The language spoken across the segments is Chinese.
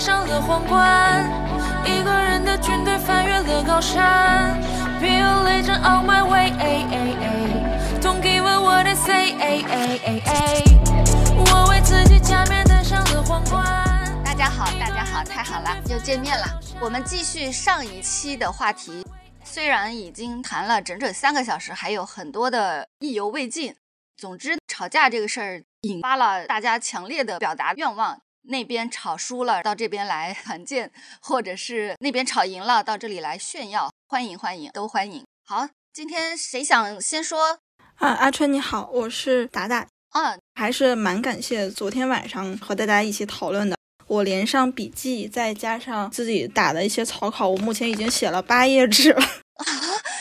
上了皇冠，一个人的军队翻越了高山。Be a legend on my way, aaa don't give a what I say. 我为自己加冕戴上了皇冠。大家好，大家好，太好了，又见面了。我们继续上一期的话题，虽然已经谈了整整三个小时，还有很多的意犹未尽。总之，吵架这个事儿引发了大家强烈的表达愿望。那边吵输了，到这边来团建；或者是那边吵赢了，到这里来炫耀。欢迎欢迎，都欢迎。好，今天谁想先说？啊，阿春你好，我是达达。啊，还是蛮感谢昨天晚上和大家一起讨论的。我连上笔记，再加上自己打的一些草稿，我目前已经写了八页纸了。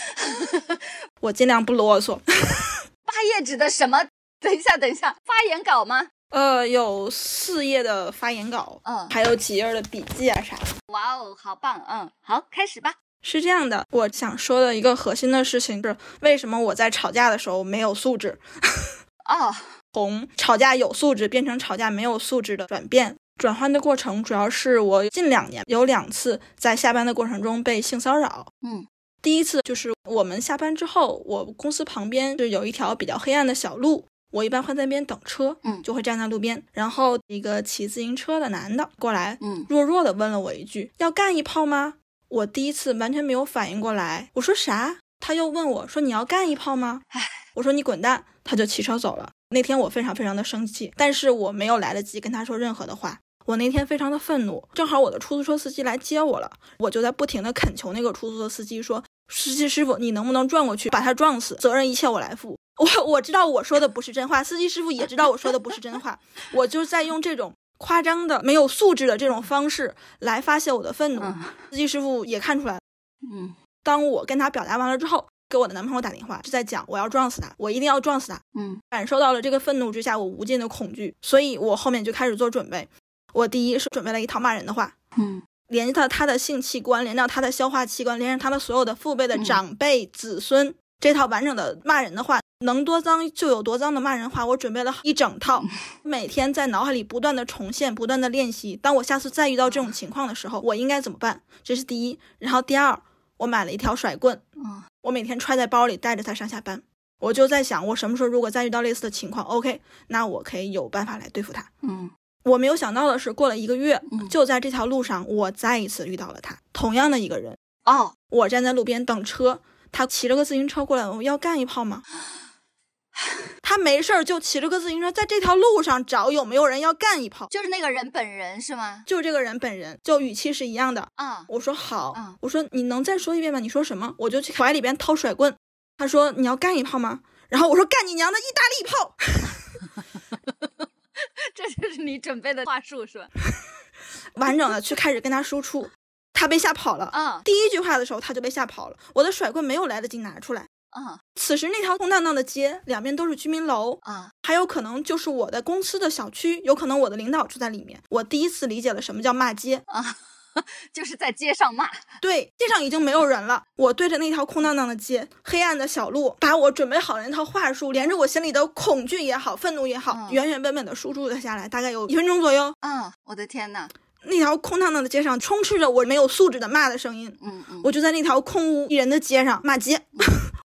我尽量不啰嗦。八页纸的什么？等一下，等一下，发言稿吗？呃，有四页的发言稿，嗯，还有几页的笔记啊啥的。哇哦，好棒，嗯，好，开始吧。是这样的，我想说的一个核心的事情是，为什么我在吵架的时候没有素质？哦，从吵架有素质变成吵架没有素质的转变，转换的过程主要是我近两年有两次在下班的过程中被性骚扰。嗯，第一次就是我们下班之后，我公司旁边是有一条比较黑暗的小路，我一般会在那边等车，嗯，就会站在路边，然后一个骑自行车的男的过来，嗯，弱弱的问了我一句：“要干一炮吗？”我第一次完全没有反应过来，我说啥？他又问我说：“你要干一炮吗？”唉，我说：“你滚蛋！”他就骑车走了。那天我非常非常的生气，但是我没有来得及跟他说任何的话。我那天非常的愤怒，正好我的出租车司机来接我了，我就在不停的恳求那个出租车司机说：“司机师傅，你能不能转过去把他撞死？责任一切我来负。”我我知道我说的不是真话，司机师傅也知道我说的不是真话，我就在用这种夸张的、没有素质的这种方式来发泄我的愤怒。司机师傅也看出来了，嗯，当我跟他表达完了之后，给我的男朋友打电话，就在讲我要撞死他，我一定要撞死他。嗯，感受到了这个愤怒之下我无尽的恐惧，所以我后面就开始做准备。我第一是准备了一套骂人的话，嗯，连到他的性器官，连到他的消化器官，连上他的所有的父辈的长辈、子孙，这套完整的骂人的话，能多脏就有多脏的骂人话，我准备了一整套，每天在脑海里不断的重现，不断的练习。当我下次再遇到这种情况的时候，我应该怎么办？这是第一。然后第二，我买了一条甩棍，嗯，我每天揣在包里，带着它上下班。我就在想，我什么时候如果再遇到类似的情况，OK，那我可以有办法来对付他。嗯。我没有想到的是，过了一个月，嗯就在这条路上，我再一次遇到了他，同样的一个人。哦，我站在路边等车，他骑着个自行车过来，我要干一炮吗？他没事儿就骑着个自行车在这条路上找有没有人要干一炮，就是那个人本人是吗？就这个人本人，就语气是一样的。啊，我说好，嗯我说你能再说一遍吗？你说什么？我就去怀里边掏甩棍。他说你要干一炮吗？然后我说干你娘的意大利炮！这就是你准备的话术是吧？完整的去开始跟他输出，他被吓跑了。啊第一句话的时候他就被吓跑了，我的甩棍没有来得及拿出来。啊此时那条空荡荡的街，两边都是居民楼，啊！还有可能就是我的公司的小区，有可能我的领导住在里面。我第一次理解了什么叫骂街。啊 就是在街上骂，对，街上已经没有人了，我对着那条空荡荡的街，黑暗的小路，把我准备好的那套话术，连着我心里的恐惧也好，愤怒也好，嗯原原本本的输出了下来，大概有一分钟左右。啊！我的天呐，那条空荡荡的街上充斥着我没有素质的骂的声音，嗯嗯我就在那条空无一人的街上骂街。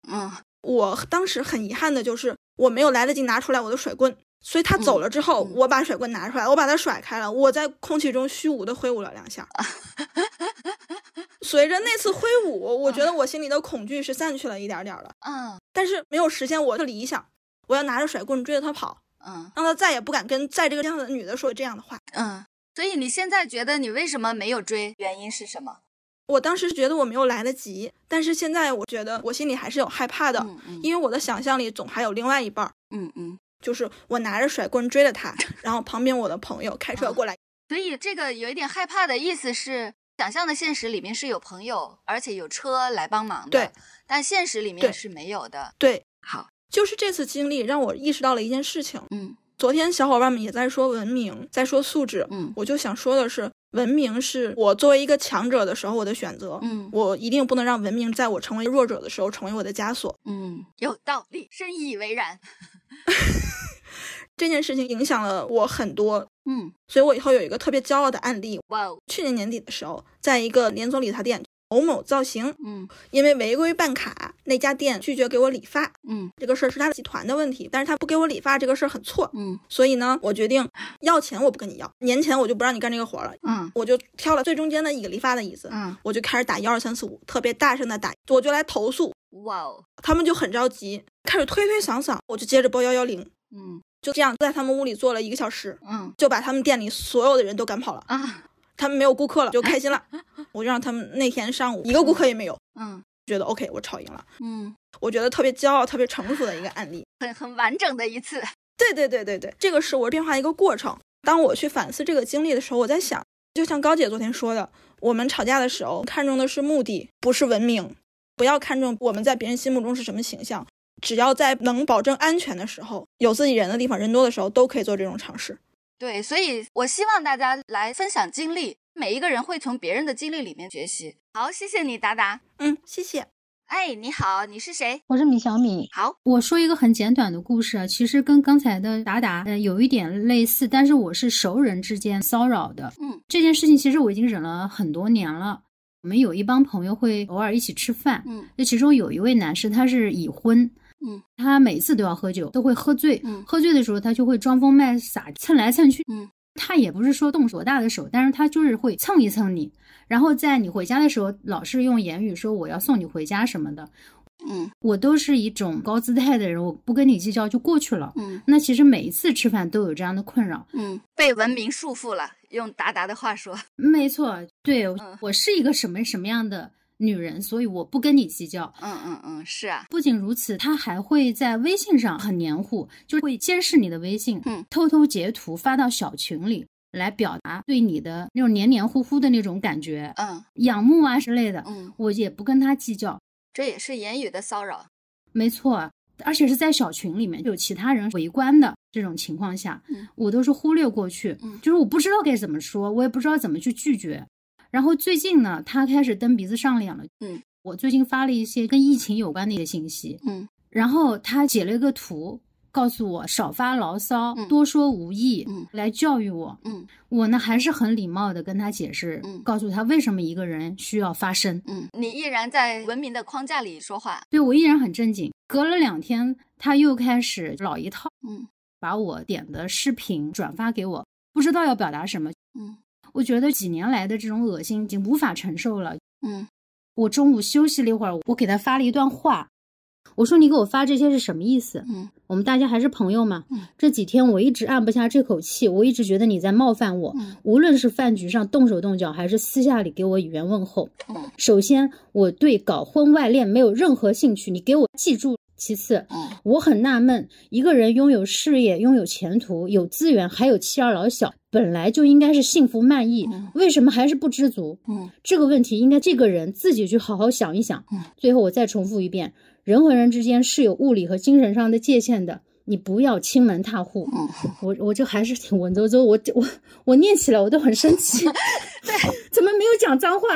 嗯 我当时很遗憾的就是我没有来得及拿出来我的甩棍，所以他走了之后，嗯我把甩棍拿出来，我把它甩开了，我在空气中虚无的挥舞了两下。随着那次挥舞，我觉得我心里的恐惧是散去了一点点儿的，嗯但是没有实现我的理想。我要拿着甩棍追着他跑，嗯让他再也不敢跟在这个样子的女的说这样的话。嗯。所以你现在觉得你为什么没有追？原因是什么？我当时觉得我没有来得及，但是现在我觉得我心里还是有害怕的，嗯嗯因为我的想象里总还有另外一半儿。嗯嗯。就是我拿着甩棍追着他，然后旁边我的朋友开车过来，所以这个有一点害怕的意思是，想象的现实里面是有朋友，而且有车来帮忙的。对，但现实里面是没有的。对，好，就是这次经历让我意识到了一件事情，嗯昨天小伙伴们也在说文明，在说素质，嗯。我就想说的是，文明是我作为一个强者的时候我的选择，嗯。我一定不能让文明在我成为弱者的时候成为我的枷锁。嗯，有道理，深以为然。这件事情影响了我很多，嗯，所以我以后有一个特别骄傲的案例。哇哦，去年年底的时候，在一个连锁理发店某某造型，嗯。因为违规办卡，那家店拒绝给我理发。嗯。这个事儿是他的集团的问题，但是他不给我理发这个事儿很错，嗯。所以呢，我决定要钱我不跟你要，年前我就不让你干这个活了，嗯。我就挑了最中间的一个理发的椅子，嗯，我就开始打幺二三四五，特别大声的打，我就来投诉，哇哦，他们就很着急，开始推推搡搡，我就接着拨幺幺零，嗯。就这样在他们屋里坐了一个小时，嗯。就把他们店里所有的人都赶跑了，啊他们没有顾客了，就开心了，我就让他们那天上午一个顾客也没有，嗯觉得 OK，我吵赢了，嗯，我觉得特别骄傲、特别成熟的一个案例。很很完整的一次。对对对对对，这个是我变化一个过程。当我去反思这个经历的时候，我在想，就像高姐昨天说的，我们吵架的时候看重的是目的，不是文明。不要看重我们在别人心目中是什么形象，只要在能保证安全的时候，有自己人的地方，人多的时候，都可以做这种尝试。对，所以我希望大家来分享经历，每一个人会从别人的经历里面学习。好，谢谢你，达达。嗯，谢谢。哎，你好，你是谁？我是米小米。好，我说一个很简短的故事啊，其实跟刚才的达达呃有一点类似，但是我是熟人之间骚扰的。嗯，这件事情其实我已经忍了很多年了。我们有一帮朋友会偶尔一起吃饭，嗯那其中有一位男士他是已婚，嗯，他每次都要喝酒，都会喝醉，嗯。喝醉的时候他就会装疯卖傻，蹭来蹭去，嗯，他也不是说动多大的手，但是他就是会蹭一蹭你，然后在你回家的时候，老是用言语说我要送你回家什么的，嗯。我都是一种高姿态的人，我不跟你计较就过去了。嗯。那其实每一次吃饭都有这样的困扰。嗯，被文明束缚了。用达达的话说，没错，对、嗯。我是一个什么什么样的女人，所以我不跟你计较。嗯嗯嗯，是啊，不仅如此，他还会在微信上很黏糊，就会监视你的微信，嗯偷偷截图发到小群里，来表达对你的那种黏黏糊糊的那种感觉、嗯仰慕啊之类的。嗯，我也不跟他计较。这也是言语的骚扰。没错，而且是在小群里面有其他人围观的这种情况下，嗯我都是忽略过去，嗯就是我不知道该怎么说，我也不知道怎么去拒绝。然后最近呢，他开始蹬鼻子上脸了。嗯，我最近发了一些跟疫情有关的一些信息，嗯然后他截了一个图，告诉我少发牢骚，嗯多说无益，嗯来教育我。嗯我呢还是很礼貌的跟他解释，嗯告诉他为什么一个人需要发声。嗯，你依然在文明的框架里说话。对我依然很正经。隔了两天，他又开始老一套，嗯把我点的视频转发给我，不知道要表达什么。嗯我觉得几年来的这种恶心已经无法承受了。嗯我中午休息了一会儿，我给他发了一段话，我说：“你给我发这些是什么意思？嗯我们大家还是朋友嘛。嗯这几天我一直按不下这口气，我一直觉得你在冒犯我，嗯无论是饭局上动手动脚，还是私下里给我语言问候。嗯首先，我对搞婚外恋没有任何兴趣，你给我记住。其次，嗯我很纳闷，一个人拥有事业、拥有前途、有资源，还有妻儿老小，本来就应该是幸福满意，嗯为什么还是不知足？嗯这个问题应该这个人自己去好好想一想。嗯最后我再重复一遍，人和人之间是有物理和精神上的界限的，你不要亲门踏户。嗯，我我就还是挺文绉绉，我我我念起来我都很生气，对，怎么没有讲脏话？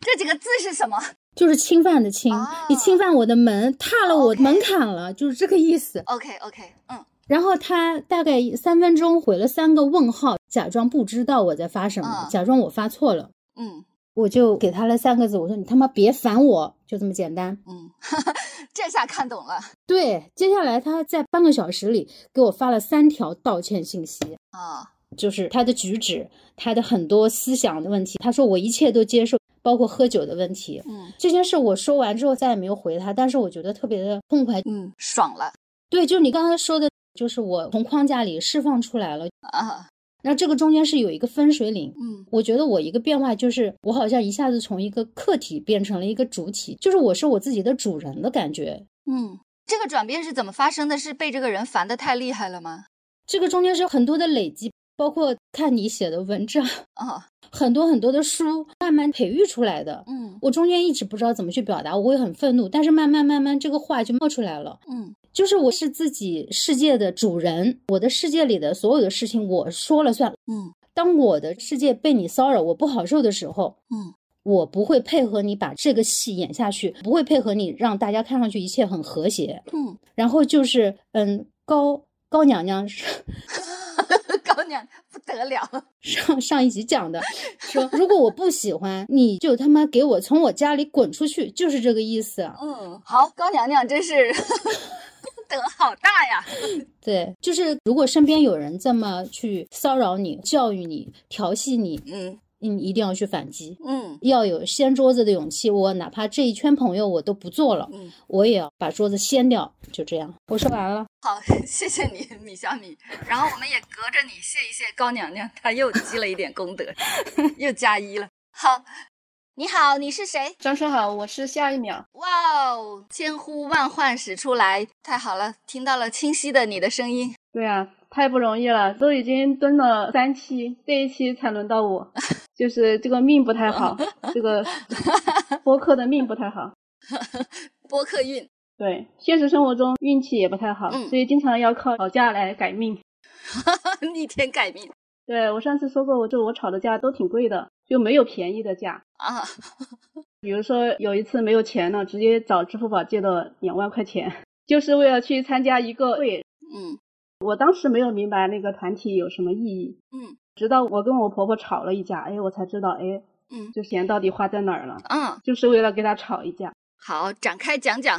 这几个字是什么？就是侵犯的侵，哦你侵犯我的门，踏了我门槛了，就是这个意思。OK OK，嗯然后他大概三分钟回了三个问号，假装不知道我在发什么，嗯假装我发错了。嗯我就给他了三个字，我说你他妈别烦我，就这么简单。嗯，这下看懂了对，接下来他在半个小时里给我发了三条道歉信息，啊。就是他的举止，他的很多思想的问题。他说我一切都接受，包括喝酒的问题。嗯这件事我说完之后再也没有回他，但是我觉得特别的痛快。嗯，爽了对，就是你刚才说的，就是我从框架里释放出来了。啊。那这个中间是有一个分水岭。嗯我觉得我一个变化就是，我好像一下子从一个客体变成了一个主体，就是我是我自己的主人的感觉。嗯，这个转变是怎么发生的？是被这个人烦的太厉害了吗？这个中间是很多的累积，包括看你写的文章，啊，很多很多的书，慢慢培育出来的。嗯我中间一直不知道怎么去表达，我会很愤怒，但是慢慢慢慢这个话就冒出来了。嗯就是我是自己世界的主人，我的世界里的所有的事情我说了算。嗯当我的世界被你骚扰，我不好受的时候，嗯我不会配合你把这个戏演下去，不会配合你让大家看上去一切很和谐。嗯，然后就是，嗯，高高娘娘 高娘不得了，上上一集讲的，说如果我不喜欢，你就他妈给我从我家里滚出去，就是这个意思。嗯，好，高娘娘真是 功德好大呀。对，就是如果身边有人这么去骚扰你、教育你、调戏你，嗯你一定要去反击，嗯要有掀桌子的勇气。我哪怕这一圈朋友我都不做了，嗯，我也要把桌子掀掉。就这样，我说完了。好，谢谢你，米小米。然后我们也隔着你谢一谢高娘娘，她又积了一点功德，又加一了。好，你好，你是谁？张叔好，我是下一秒。哇哦，千呼万唤始出来，太好了，听到了清晰的你的声音。对啊，太不容易了，都已经蹲了三期，这一期才轮到我，就是这个命不太好，这个播客的命不太好。播客运，对，现实生活中运气也不太好，嗯所以经常要靠吵架来改命。逆天改命对我上次说过，我就我吵的架都挺贵的，就没有便宜的价。啊！比如说有一次没有钱了，直接找支付宝借了两万块钱，就是为了去参加一个会。嗯我当时没有明白那个团体有什么意义，嗯直到我跟我婆婆吵了一架，哎，我才知道，哎，嗯这钱到底花在哪儿了，嗯，就是为了跟她吵一架。好，展开讲讲。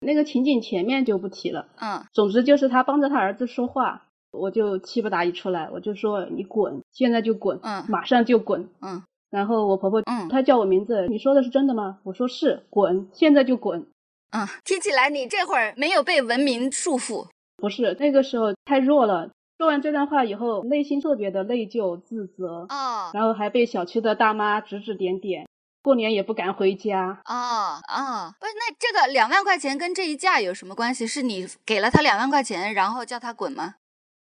那个情景前面就不提了，嗯总之就是他帮着他儿子说话，我就气不打一处来，我就说你滚，现在就滚，嗯马上就滚。嗯然后我婆婆，嗯她叫我名字，你说的是真的吗？我说是，滚，现在就滚。嗯，听起来你这会儿没有被文明束缚。不是那个时候太弱了。说完这段话以后，内心特别的内疚、自责，啊然后还被小区的大妈指指点点，过年也不敢回家。啊啊，不是，那这个两万块钱跟这一架有什么关系？是你给了他两万块钱，然后叫他滚吗？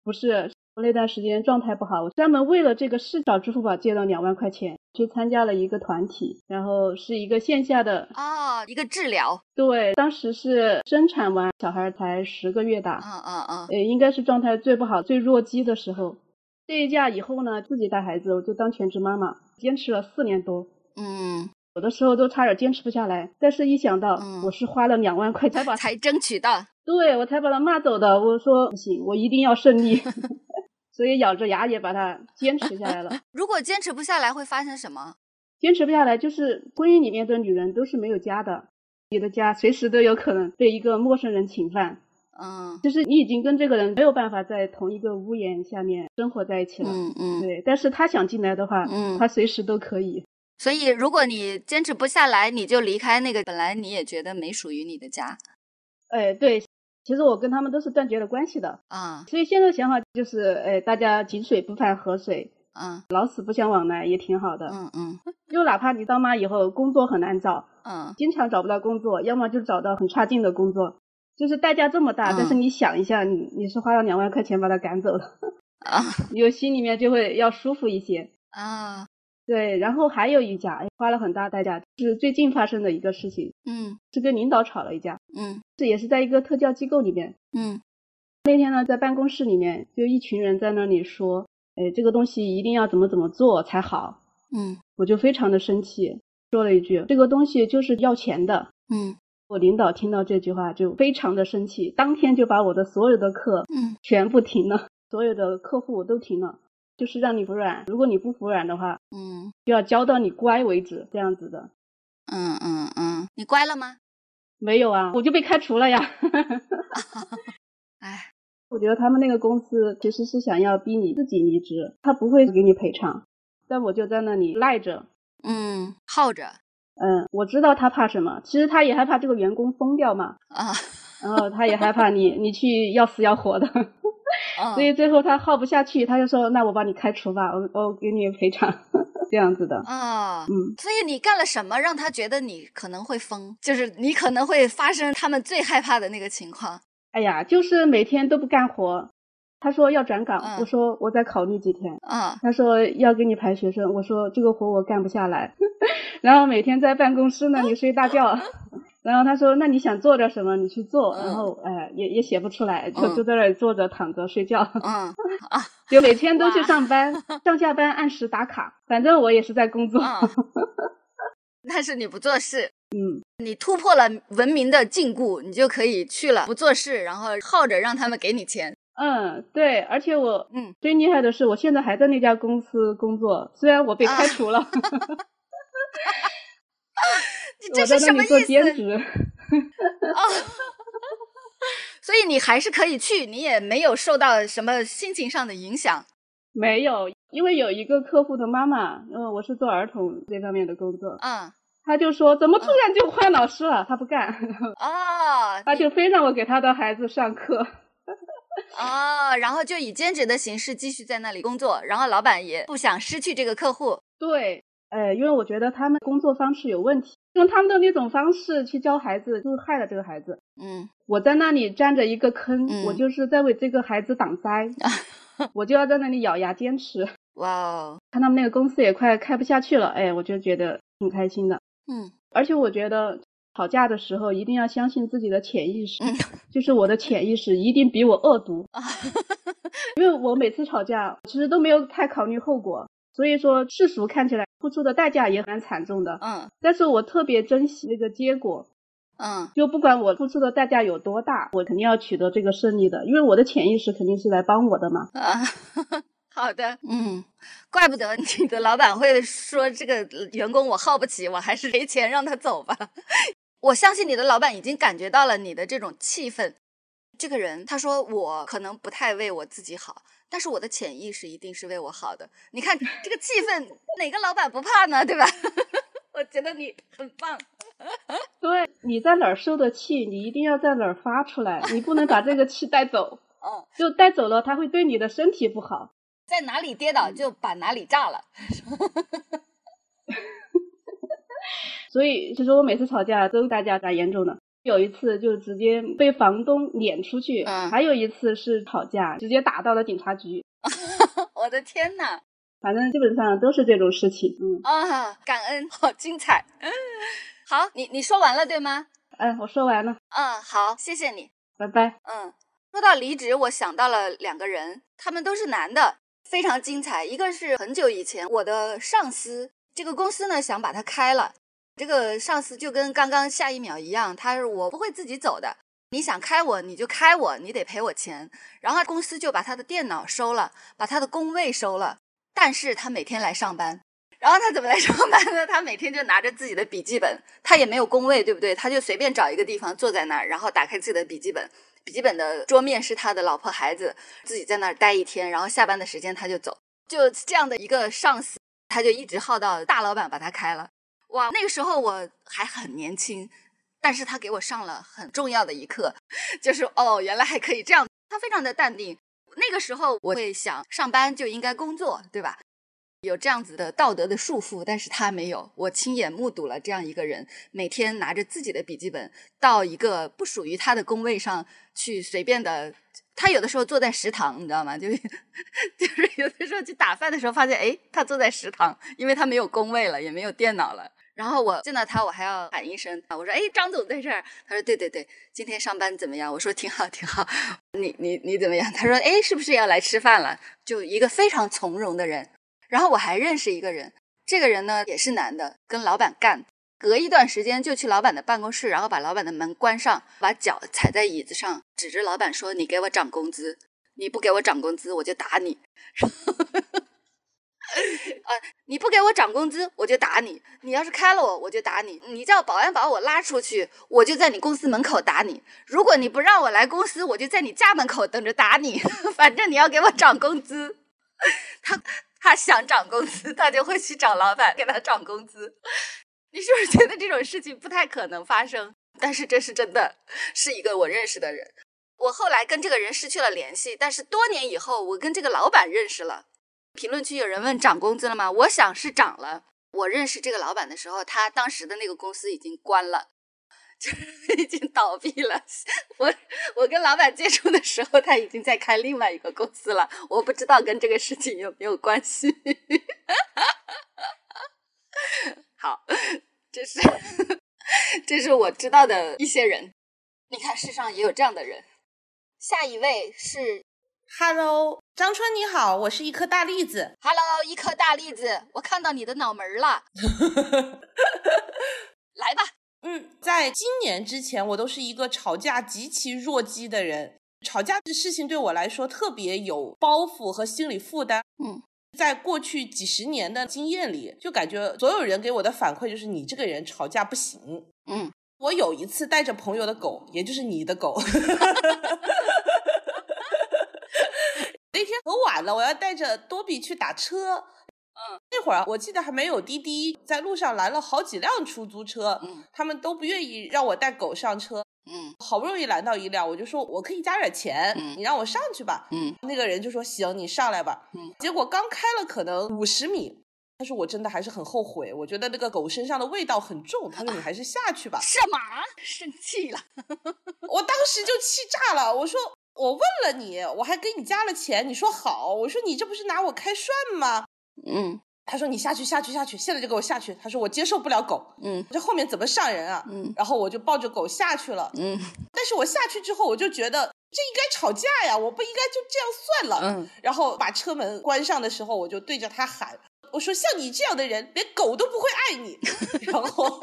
不是，我那段时间状态不好，我专门为了这个事找支付宝借了两万块钱，去参加了一个团体，然后是一个线下的。哦，一个治疗。对，当时是生产完小孩才十个月大，嗯嗯嗯呃，应该是状态最不好、最弱鸡的时候。这一架以后呢，自己带孩子，我就当全职妈妈，坚持了四年多。嗯，有的时候都差点坚持不下来，但是一想到嗯我是花了两万块才把，才争取到。对我才把他骂走的，我说不行，我一定要胜利，所以咬着牙也把它坚持下来了。如果坚持不下来，会发生什么？坚持不下来，就是婚姻里面的女人都是没有家的，你的家随时都有可能被一个陌生人侵犯，嗯就是你已经跟这个人没有办法在同一个屋檐下面生活在一起了。嗯嗯。对，但是他想进来的话，嗯他随时都可以。所以，如果你坚持不下来，你就离开那个本来你也觉得没属于你的家。哎，对，其实我跟他们都是断绝了关系的，啊。所以现在想法就是，哎，大家井水不犯河水，嗯老死不相往来也挺好的。嗯嗯。就哪怕你当妈以后工作很难找，嗯。经常找不到工作，要么就找到很差劲的工作，就是代价这么大。嗯。但是你想一下，你你是花了两万块钱把他赶走了，啊。你就心里面就会要舒服一些。啊。对，然后还有一家，哎花了很大代价，是最近发生的一个事情，嗯是跟领导吵了一架，嗯这也是在一个特教机构里面。嗯那天呢，在办公室里面，就一群人在那里说，哎，这个东西一定要怎么怎么做才好。嗯我就非常的生气，说了一句：“这个东西就是要钱的。嗯”我领导听到这句话就非常的生气，当天就把我的所有的课嗯全部停了，所有的客户都停了，就是让你服软。如果你不服软的话，嗯就要教到你乖为止，这样子的。嗯嗯嗯，你乖了吗？没有啊，我就被开除了呀。哎，我觉得他们那个公司其实是想要逼你自己离职，他不会给你赔偿，但我就在那里赖着。嗯，耗着嗯，我知道他怕什么，其实他也害怕这个员工疯掉嘛，啊然后他也害怕你你去要死要活的，啊 所以最后他耗不下去，他就说那我把你开除吧，我我给你赔偿，这样子的。啊。嗯，所以你干了什么让他觉得你可能会疯？就是你可能会发生他们最害怕的那个情况。哎呀，就是每天都不干活。他说要转岗，嗯我说我再考虑几天。啊他说要给你排学生，我说这个活我干不下来。然后每天在办公室那里睡大觉，然后他说：“那你想做点什么，你去做。嗯。然后哎，也也写不出来，就嗯。就在那里坐着躺着睡觉，嗯。就每天都去上班，上下班按时打卡。反正我也是在工作。嗯，但是你不做事，嗯，你突破了文明的禁锢，你就可以去了，不做事，然后耗着让他们给你钱。嗯，对，而且我嗯。最厉害的是，我现在还在那家公司工作，虽然我被开除了，你这是什么意思？兼职。哦，所以你还是可以去，你也没有受到什么心情上的影响。没有，因为有一个客户的妈妈，呃，我是做儿童这方面的工作，嗯，她就说怎么突然就换老师了？她不干，哦，她就非让我给她的孩子上课。哦，然后就以兼职的形式继续在那里工作，然后老板也不想失去这个客户。对，呃，因为我觉得他们工作方式有问题，用他们的那种方式去教孩子，就是害了这个孩子。嗯我在那里占着一个坑，嗯我就是在为这个孩子挡灾，我就要在那里咬牙坚持。哇哦，看他们那个公司也快开不下去了，哎，我就觉得挺开心的。嗯而且我觉得吵架的时候一定要相信自己的潜意识，嗯就是我的潜意识一定比我恶毒，啊，因为我每次吵架其实都没有太考虑后果，所以说世俗看起来付出的代价也蛮惨重的，嗯但是我特别珍惜那个结果，嗯就不管我付出的代价有多大，我肯定要取得这个胜利的，因为我的潜意识肯定是来帮我的嘛。啊，好的，嗯，怪不得你的老板会说这个员工我耗不起，我还是赔钱让他走吧。我相信你的老板已经感觉到了你的这种气愤。这个人他说我可能不太为我自己好，但是我的潜意识一定是为我好的。你看这个气氛，哪个老板不怕呢？对吧？我觉得你很棒。对，你在哪儿受的气，你一定要在哪儿发出来，你不能把这个气带走，嗯，就带走了，它会对你的身体不好。在哪里跌倒就把哪里炸了。所以，其实我每次吵架都大家打严重的，有一次就直接被房东撵出去，嗯还有一次是吵架直接打到了警察局，我的天呐！反正基本上都是这种事情。嗯，啊，感恩，好精彩。好，你你说完了对吗？哎，我说完了，嗯，好，谢谢你。拜拜。嗯，说到离职，我想到了两个人，他们都是男的，非常精彩。一个是很久以前我的上司，这个公司呢想把他开了，这个上司就跟刚刚下一秒一样，他是我不会自己走的，你想开我你就开我，你得赔我钱。然后公司就把他的电脑收了，把他的工位收了，但是他每天来上班。然后他怎么来上班呢？他每天就拿着自己的笔记本，他也没有工位，对不对？他就随便找一个地方坐在那儿，然后打开自己的笔记本，笔记本的桌面是他的老婆孩子，自己在那儿待一天，然后下班的时间他就走，就这样的一个上司，他就一直耗到大老板把他开了。哇，那个时候我还很年轻，但是他给我上了很重要的一课，就是哦，原来还可以这样。他非常的淡定。那个时候我会想，上班就应该工作，对吧？有这样子的道德的束缚，但是他没有。我亲眼目睹了这样一个人，每天拿着自己的笔记本到一个不属于他的工位上去随便的。他有的时候坐在食堂，你知道吗？就是 就是有的时候去打饭的时候，发现哎，他坐在食堂，因为他没有工位了，也没有电脑了。然后我见到他，我还要喊一声，我说：“哎，张总在这儿。”他说：“对对对，今天上班怎么样？”我说：“挺好，挺好。你你你怎么样？”他说：“哎，是不是要来吃饭了？”就一个非常从容的人。然后我还认识一个人，这个人呢也是男的，跟老板干，隔一段时间就去老板的办公室，然后把老板的门关上，把脚踩在椅子上，指着老板说：“你给我涨工资，你不给我涨工资，我就打你。” 啊！你不给我涨工资，我就打你；你要是开了我，我就打你；你叫保安把我拉出去，我就在你公司门口打你。如果你不让我来公司，我就在你家门口等着打你。反正你要给我涨工资。他他想涨工资，他就会去找老板给他涨工资。你是不是觉得这种事情不太可能发生？但是这是真的，是一个我认识的人。我后来跟这个人失去了联系，但是多年以后，我跟这个老板认识了。评论区有人问涨工资了吗？我想是涨了。我认识这个老板的时候，他当时的那个公司已经关了，就是 已经倒闭了。我我跟老板接触的时候，他已经在开另外一个公司了。我不知道跟这个事情有没有关系。好，这是这是我知道的一些人。你看，世上也有这样的人。下一位是 Hello，张春你好，我是一颗大栗子。Hello，一颗大栗子，我看到你的脑门儿了。来吧，嗯，在今年之前，我都是一个吵架极其弱鸡的人。吵架这事情对我来说特别有包袱和心理负担。嗯，在过去几十年的经验里，就感觉所有人给我的反馈就是你这个人吵架不行。嗯，我有一次带着朋友的狗，也就是你的狗，很晚了，我要带着多比去打车。嗯，那会儿我记得还没有滴滴，在路上拦了好几辆出租车，嗯他们都不愿意让我带狗上车。嗯好不容易拦到一辆，我就说我可以加点钱，嗯你让我上去吧。嗯那个人就说行，你上来吧。嗯结果刚开了可能五十米，他说我真的还是很后悔，我觉得那个狗身上的味道很重。他说你还是下去吧。什么？生气了？我当时就气炸了，我说我问了你，我还给你加了钱，你说好，我说你这不是拿我开涮吗？嗯他说你下去下去下去，现在就给我下去。他说我接受不了狗，嗯这后面怎么上人啊？嗯然后我就抱着狗下去了。嗯 但是我下去之后，我就觉得这应该吵架呀，我不应该就这样算了。嗯，然后把车门关上的时候，我就对着他喊：“我说像你这样的人，连狗都不会爱你。”然后，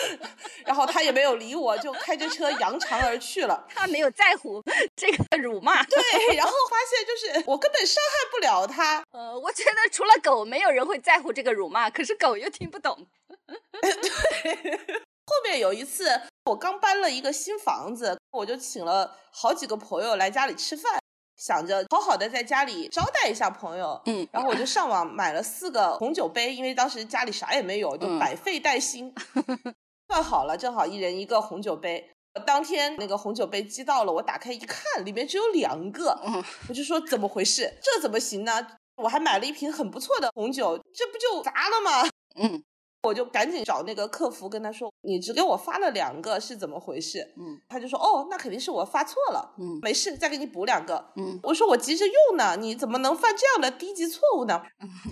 然后他也没有理我，就开着车扬长而去了。他没有在乎这个辱骂。对，然后发现就是我根本伤害不了他。呃，我觉得除了狗，没有人会在乎这个辱骂，可是狗又听不懂。对后面有一次，我刚搬了一个新房子，我就请了好几个朋友来家里吃饭，想着好好的在家里招待一下朋友。嗯然后我就上网买了四个红酒杯，因为当时家里啥也没有，就嗯百废待兴。算好了，正好一人一个红酒杯。当天那个红酒杯寄到了，我打开一看，里面只有两个。嗯我就说怎么回事？这怎么行呢？我还买了一瓶很不错的红酒，这不就砸了吗？嗯我就赶紧找那个客服跟他说，你只给我发了两个是怎么回事？嗯他就说，哦，那肯定是我发错了，嗯没事，再给你补两个。嗯我说我急着用呢，你怎么能犯这样的低级错误呢？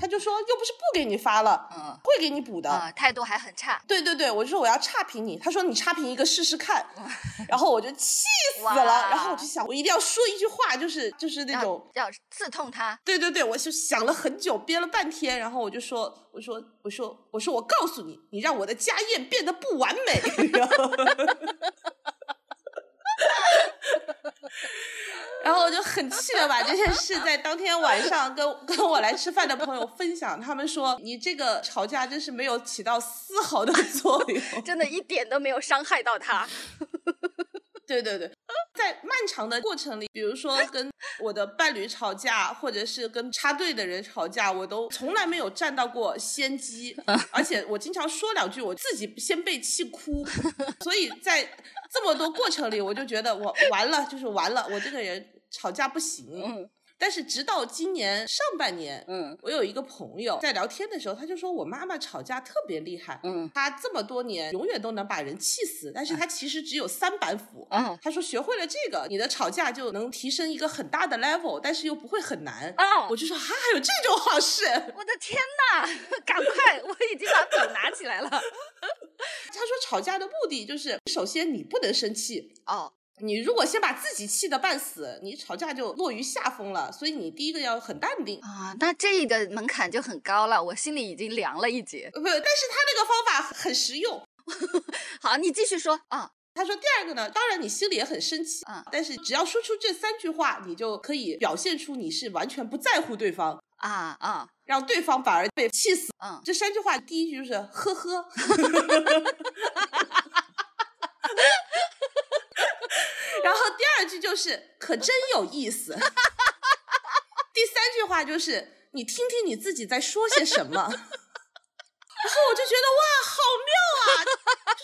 他就说又不是不给你发了，嗯会给你补的。啊，态度还很差。对对对，我就说我要差评你，他说你差评一个试试看，然后我就气死了，然后我就想我一定要说一句话，就是就是那种要要刺痛他。对对对，我就想了很久，憋了半天，然后我就说，我说，我说，我说，我告诉你，你让我的家宴变得不完美。然后，然后我就很气的把这件事在当天晚上跟 跟我来吃饭的朋友分享，他们说你这个吵架真是没有起到丝毫的作用。真的一点都没有伤害到他。对 对对，在漫长的过程里，比如说跟我的伴侣吵架，或者是跟插队的人吵架，我都从来没有占到过先机，而且我经常说两句，我自己先被气哭，所以在这么多过程里，我就觉得我完了，就是完了，我这个人吵架不行。嗯但是直到今年上半年，嗯我有一个朋友在聊天的时候，他就说我妈妈吵架特别厉害，嗯她这么多年永远都能把人气死，但是她其实只有三板斧。嗯他说学会了这个，你的吵架就能提升一个很大的 level，但是又不会很难。哦我就说啊，还有这种好事。我的天哪！赶快，我已经把本拿起来了。他说吵架的目的就是，首先你不能生气。哦，你如果先把自己气得半死，你吵架就落于下风了。所以你第一个要很淡定。啊，那这个门槛就很高了，我心里已经凉了一截。呃不，但是他那个方法很实用。好，你继续说啊。他说：“第二个呢，当然你心里也很生气，啊但是只要说出这三句话，你就可以表现出你是完全不在乎对方，啊啊让对方反而被气死。嗯这三句话，第一句就是呵呵，然后第二句就是可真有意思，第三句话就是你听听你自己在说些什么。然后我就觉得哇，好妙啊！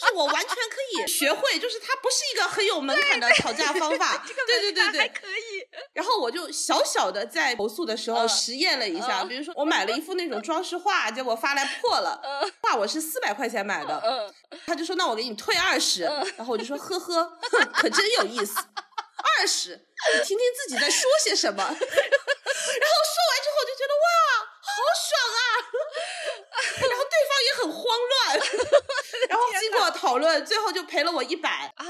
就是我完全可以学会，就是它不是一个很有门槛的吵架方法。对对对对，可以。然后我就小小的在投诉的时候嗯实验了一下，嗯比如说我买了一幅那种装饰画，结果发来破了，画我是四百块钱买的，嗯他就说那我给你退二十，然后我就说呵呵，可真有意思，二十，你听听自己在说些什么。然后说完之后我就觉得哇，好爽啊！然后对方也很慌乱，然后经过讨讨论，最后就赔了我一百。啊！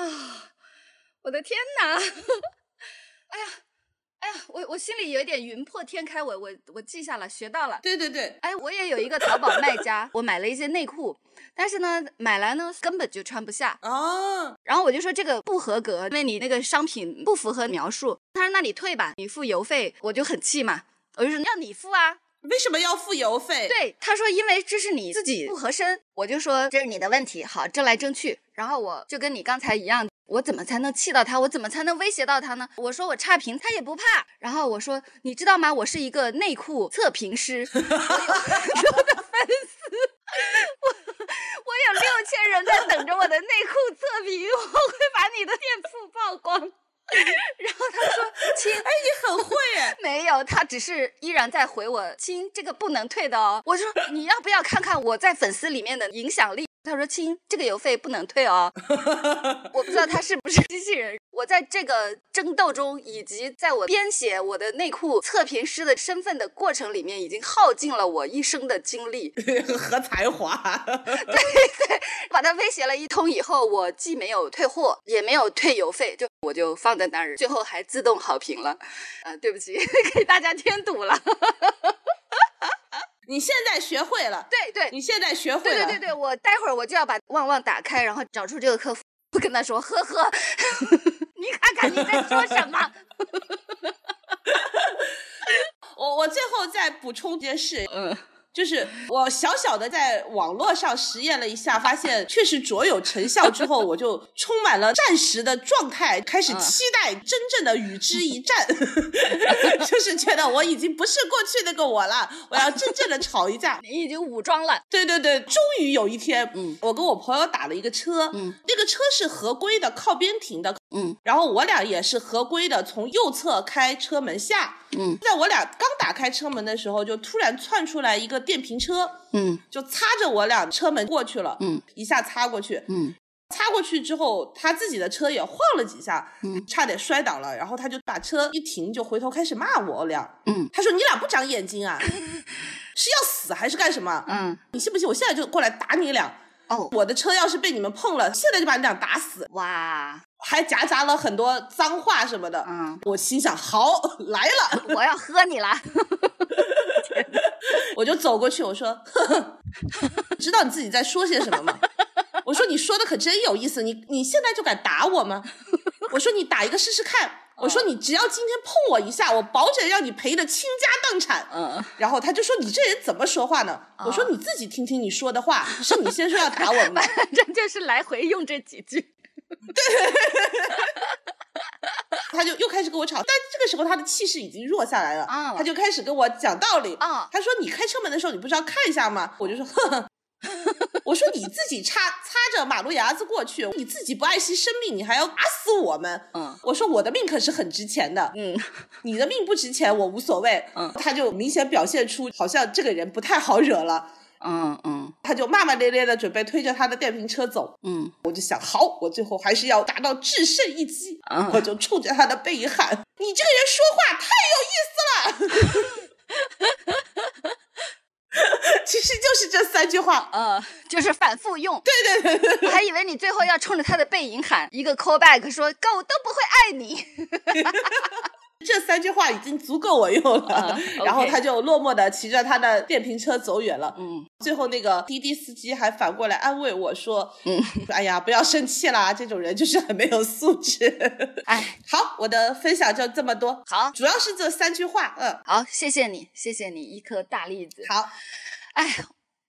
我的天哪！哎呀，哎呀，我我心里有一点云破天开，我我我记下了，学到了。对对对，哎，我也有一个淘宝卖家，我买了一些内裤，但是呢，买来呢根本就穿不下。哦，然后我就说这个不合格，因为你那个商品不符合描述。他说那你退吧，你付邮费。我就很气嘛，我就说要你付啊。为什么要付邮费？对，他说因为这是你自己不合身，我就说这是你的问题。好，争来争去，然后我就跟你刚才一样，我怎么才能气到他？我怎么才能威胁到他呢？我说我差评，他也不怕。然后我说你知道吗？我是一个内裤测评师，我有很多的粉丝，我我有六千人在等着我的内裤测评，我会把你的店铺曝光。然后他说：“亲，哎，你很会 哎。没有，他只是依然在回我，亲，这个不能退的哦。我说你要不要看看我在粉丝里面的影响力？他说亲，这个邮费不能退哦。我不知道他是不是机器人。我在这个争斗中，以及在我编写我的内裤测评师的身份的过程里面，已经耗尽了我一生的精力。和才华。对对把他威胁了一通以后，我既没有退货，也没有退邮费，就我就放在那儿，最后还自动好评了。啊，对不起，给大家添堵了。你现在学会了，对对，你现在学会了，对对对对，我待会儿我就要把旺旺打开，然后找出这个客服，我跟他说，呵呵，你看看你在说什么。我我最后再补充一件事，嗯。就是我小小的在网络上实验了一下，发现确实卓有成效之后，我就充满了战时的状态，开始期待真正的与之一战。就是觉得我已经不是过去那个我了，我要真正的吵一架。你已经武装了。对对对，终于有一天，嗯，我跟我朋友打了一个车，嗯，那个车是合规的，靠边停的，嗯，然后我俩也是合规的，从右侧开车门下，嗯，在我俩刚打开车门的时候，就突然窜出来一个电瓶车，嗯，就擦着我俩车门过去了，嗯，一下擦过去，嗯，擦过去之后，他自己的车也晃了几下，嗯，差点摔倒了，然后他就把车一停，就回头开始骂我俩，嗯，他说你俩不长眼睛啊，是要死还是干什么？嗯，你信不信？我现在就过来打你俩？哦，我的车要是被你们碰了，现在就把你俩打死，哇，还夹杂了很多脏话什么的，嗯，我心想好来了，我要喝你了。我就走过去，我说：“呵呵，知道你自己在说些什么吗？”我说：“你说的可真有意思，你你现在就敢打我吗？”我说：“你打一个试试看。”我说：“你只要今天碰我一下，我保准让你赔的倾家荡产。”嗯，然后他就说：“你这人怎么说话呢？”我说：“你自己听听你说的话，是你先说要打我们的。”这就是来回用这几句。他就又开始跟我吵，但这个时候他的气势已经弱下来了，啊他就开始跟我讲道理。啊他说：“你开车门的时候，你不是要看一下吗？”我就说：“呵呵。”我说：“你自己擦擦着马路牙子过去，你自己不爱惜生命，你还要打死我们？”嗯，我说：“我的命可是很值钱的，嗯，你的命不值钱，我无所谓。”嗯，他就明显表现出好像这个人不太好惹了。嗯嗯他就骂骂咧咧的准备推着他的电瓶车走，嗯我就想，好，我最后还是要达到制胜一击，嗯我就冲着他的背影喊：“你这个人说话太有意思了！” 其实就是这三句话。呃，就是反复用。对对对对，我还以为你最后要冲着他的背影喊一个 callback，说狗都不会爱你。这三句话已经足够我用了。嗯 然后他就落寞的骑着他的电瓶车走远了。嗯最后那个滴滴司机还反过来安慰我说：“嗯，哎呀，不要生气啦，这种人就是很没有素质。”哎，好，我的分享就这么多，好，主要是这三句话。嗯，好，谢谢你，谢谢你一颗大栗子。好，哎，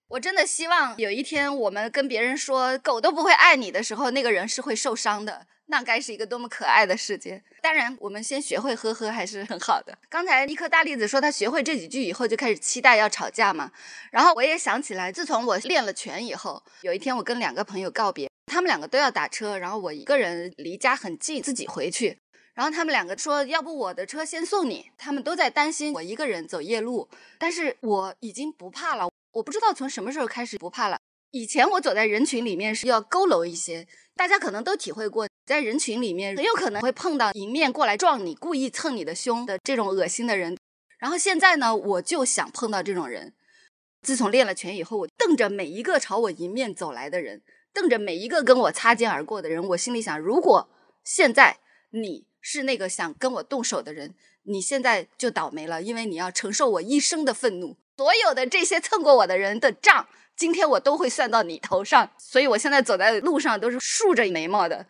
我真的希望有一天我们跟别人说狗都不会爱你的时候，那个人是会受伤的。那该是一个多么可爱的世界！当然，我们先学会呵呵还是很好的。刚才一颗大栗子说他学会这几句以后就开始期待要吵架嘛，然后我也想起来，自从我练了拳以后，有一天我跟两个朋友告别，他们两个都要打车，然后我一个人离家很近，自己回去。然后他们两个说，要不我的车先送你。他们都在担心我一个人走夜路，但是我已经不怕了。我不知道从什么时候开始不怕了。以前我走在人群里面是要佝偻一些，大家可能都体会过，在人群里面很有可能会碰到迎面过来撞你、故意蹭你的胸的这种恶心的人。然后现在呢，我就想碰到这种人。自从练了拳以后，我瞪着每一个朝我迎面走来的人，瞪着每一个跟我擦肩而过的人，我心里想：如果现在你是那个想跟我动手的人，你现在就倒霉了，因为你要承受我一生的愤怒。所有的这些蹭过我的人的账，今天我都会算到你头上。所以我现在走在路上都是竖着眉毛的。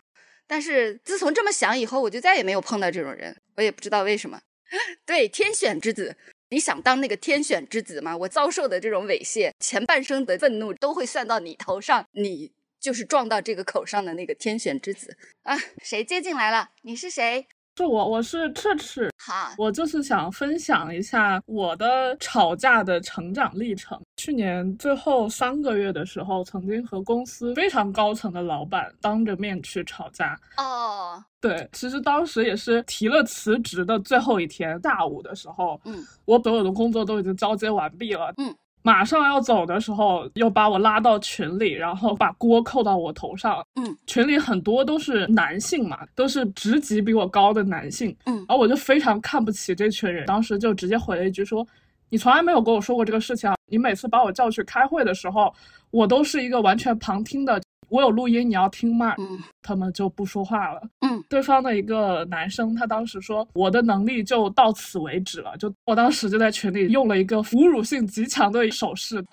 但是自从这么想以后，我就再也没有碰到这种人，我也不知道为什么。对，天选之子，你想当那个天选之子吗？我遭受的这种猥亵，前半生的愤怒都会算到你头上，你就是撞到这个口上的那个天选之子啊！谁接进来了？你是谁？是我，我是赤赤。好，我就是想分享一下我的吵架的成长历程。去年最后三个月的时候，曾经和公司非常高层的老板当着面去吵架。哦，对，其实当时也是提了辞职的最后一天下午的时候，嗯，我所有的工作都已经交接完毕了，嗯。马上要走的时候，又把我拉到群里，然后把锅扣到我头上。嗯，群里很多都是男性嘛，都是职级比我高的男性。嗯，然后我就非常看不起这群人，当时就直接回了一句说：“你从来没有跟我说过这个事情啊！你每次把我叫去开会的时候，我都是一个完全旁听的。”我有录音，你要听吗？嗯，他们就不说话了。嗯，对方的一个男生，他当时说我的能力就到此为止了。就我当时就在群里用了一个侮辱性极强的手势，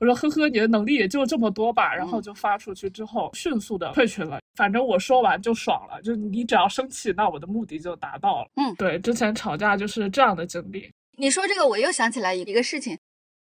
我说呵呵，你的能力也就这么多吧。然后就发出去之后，迅速的退群了。反正我说完就爽了，就你只要生气，那我的目的就达到了。嗯，对，之前吵架就是这样的经历。你说这个，我又想起来一个事情。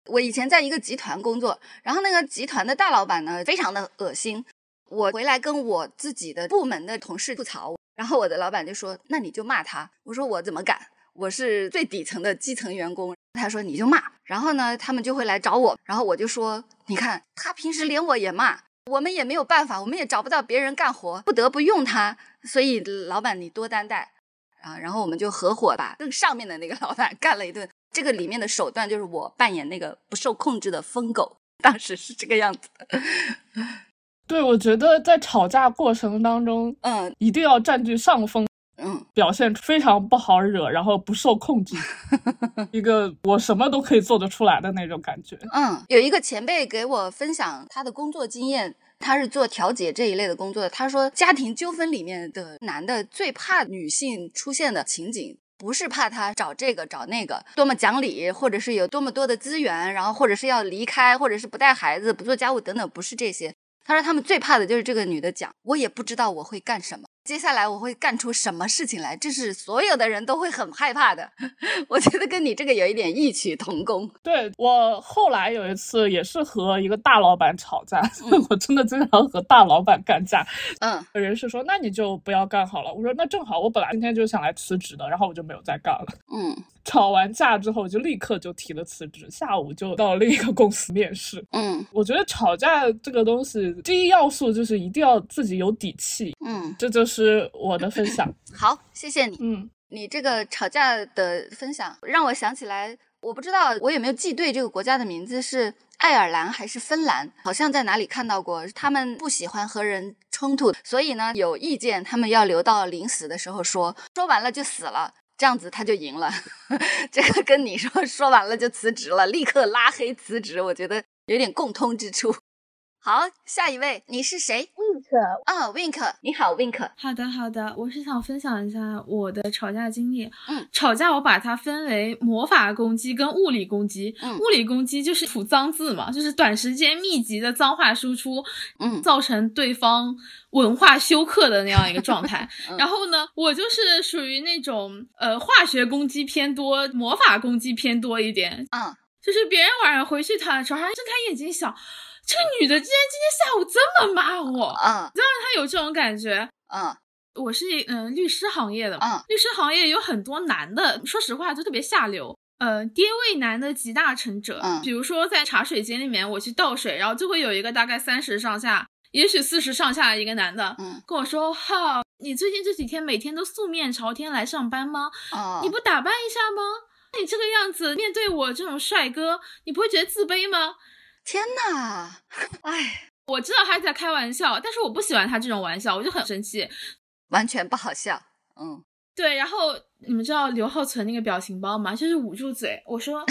我以前在一个集团工作，然后那个集团的大老板呢，非常的恶心。我回来跟我自己的部门的同事吐槽，然后我的老板就说：“那你就骂他。”我说：“我怎么敢？我是最底层的基层员工。”他说：“你就骂。”然后呢，他们就会来找我，然后我就说：“你看，他平时连我也骂，我们也没有办法，我们也找不到别人干活，不得不用他。所以老板你多担待啊。”然后我们就合伙把更上面的那个老板干了一顿。这个里面的手段就是我扮演那个不受控制的疯狗，当时是这个样子的。对，我觉得在吵架过程当中，嗯，一定要占据上风，嗯，表现非常不好惹，然后不受控制，一个我什么都可以做得出来的那种感觉。嗯，有一个前辈给我分享他的工作经验，他是做调解这一类的工作的。他说，家庭纠纷里面的男的最怕女性出现的情景。不是怕他找这个找那个，多么讲理，或者是有多么多的资源，然后或者是要离开，或者是不带孩子、不做家务等等，不是这些。他说他们最怕的就是这个女的讲，我也不知道我会干什么。接下来我会干出什么事情来？这是所有的人都会很害怕的。我觉得跟你这个有一点异曲同工。对我后来有一次也是和一个大老板吵架，我真的经常和大老板干架。嗯，人事说那你就不要干好了。我说那正好，我本来今天就想来辞职的，然后我就没有再干了。嗯，吵完架之后就立刻就提了辞职，下午就到另一个公司面试。嗯，我觉得吵架这个东西，第一要素就是一定要自己有底气。嗯，这就是我的分享。好，谢谢你。嗯，你这个吵架的分享让我想起来，我不知道我有没有记对这个国家的名字是爱尔兰还是芬兰？好像在哪里看到过，他们不喜欢和人冲突，所以呢有意见，他们要留到临死的时候说，说完了就死了，这样子他就赢了。这个跟你说说完了就辞职了，立刻拉黑辞职，我觉得有点共通之处。好，下一位，你是谁？Wink 啊，Wink，你好，Wink。好的，好的，我是想分享一下我的吵架经历。嗯，吵架我把它分为魔法攻击跟物理攻击。嗯，物理攻击就是吐脏字嘛，就是短时间密集的脏话输出，嗯，造成对方文化休克的那样一个状态。嗯、然后呢，我就是属于那种呃化学攻击偏多，魔法攻击偏多一点。嗯，就是别人晚上回去躺在床上，睁开眼睛想。这个女的竟然今天下午这么骂我，嗯，让她有这种感觉，嗯，我是嗯律师行业的，嗯，律师行业有很多男的，说实话就特别下流，呃，爹味男的集大成者，嗯，比如说在茶水间里面，我去倒水，然后就会有一个大概三十上下，也许四十上下的一个男的，嗯，跟我说，哈，你最近这几天每天都素面朝天来上班吗？哦，你不打扮一下吗？你这个样子面对我这种帅哥，你不会觉得自卑吗？天呐，哎，我知道他在开玩笑，但是我不喜欢他这种玩笑，我就很生气，完全不好笑。嗯，对。然后你们知道刘浩存那个表情包吗？就是捂住嘴，我说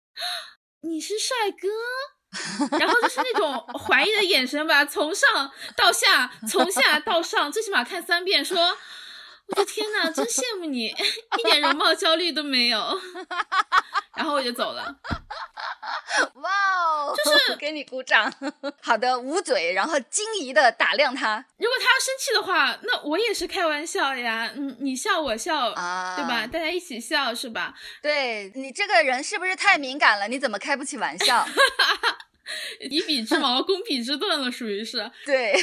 你是帅哥，然后就是那种怀疑的眼神吧，从上到下，从下到上，最起码看三遍，说。我的天呐，真羡慕你，一点容貌焦虑都没有。然后我就走了。哇哦，就是给你鼓掌。好的，捂嘴，然后惊疑的打量他。如果他要生气的话，那我也是开玩笑呀。嗯，你笑我笑，啊对吧？大家一起笑是吧？对你这个人是不是太敏感了？你怎么开不起玩笑？以彼之矛攻彼之盾了，属于是。对，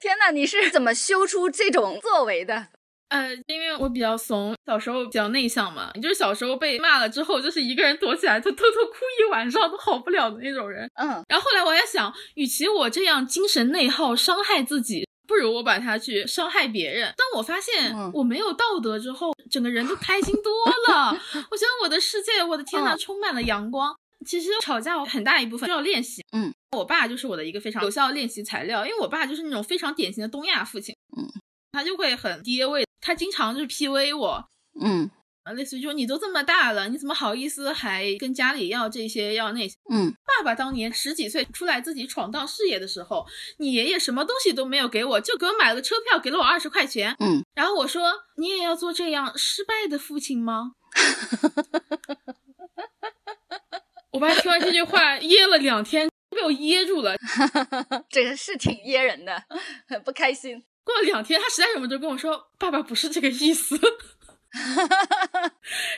天呐，你是怎么修出这种作为的？呃，因为我比较怂，小时候比较内向嘛，就是小时候被骂了之后，就是一个人躲起来，就偷偷哭一晚上都好不了的那种人。嗯，然后后来我在想，与其我这样精神内耗伤害自己，不如我把它去伤害别人。当我发现嗯我没有道德之后，整个人都开心多了。我觉得我的世界，我的天呐，嗯充满了阳光。其实吵架很大一部分需要练习。嗯，我爸就是我的一个非常有效的练习材料，因为我爸就是那种非常典型的东亚父亲。嗯，他就会很爹味，他经常就是 PUA 我。嗯啊，类似于说你都这么大了，你怎么好意思还跟家里要这些要那些？嗯爸爸当年十几岁出来自己闯荡事业的时候，你爷爷什么东西都没有给我，就给我买了个车票，给了我二十块钱。嗯，然后我说你也要做这样失败的父亲吗？我爸听完这句话噎了两天，被我噎住了。这个是挺噎人的，很不开心。过了两天，他实在忍不住跟我说：“爸爸不是这个意思。”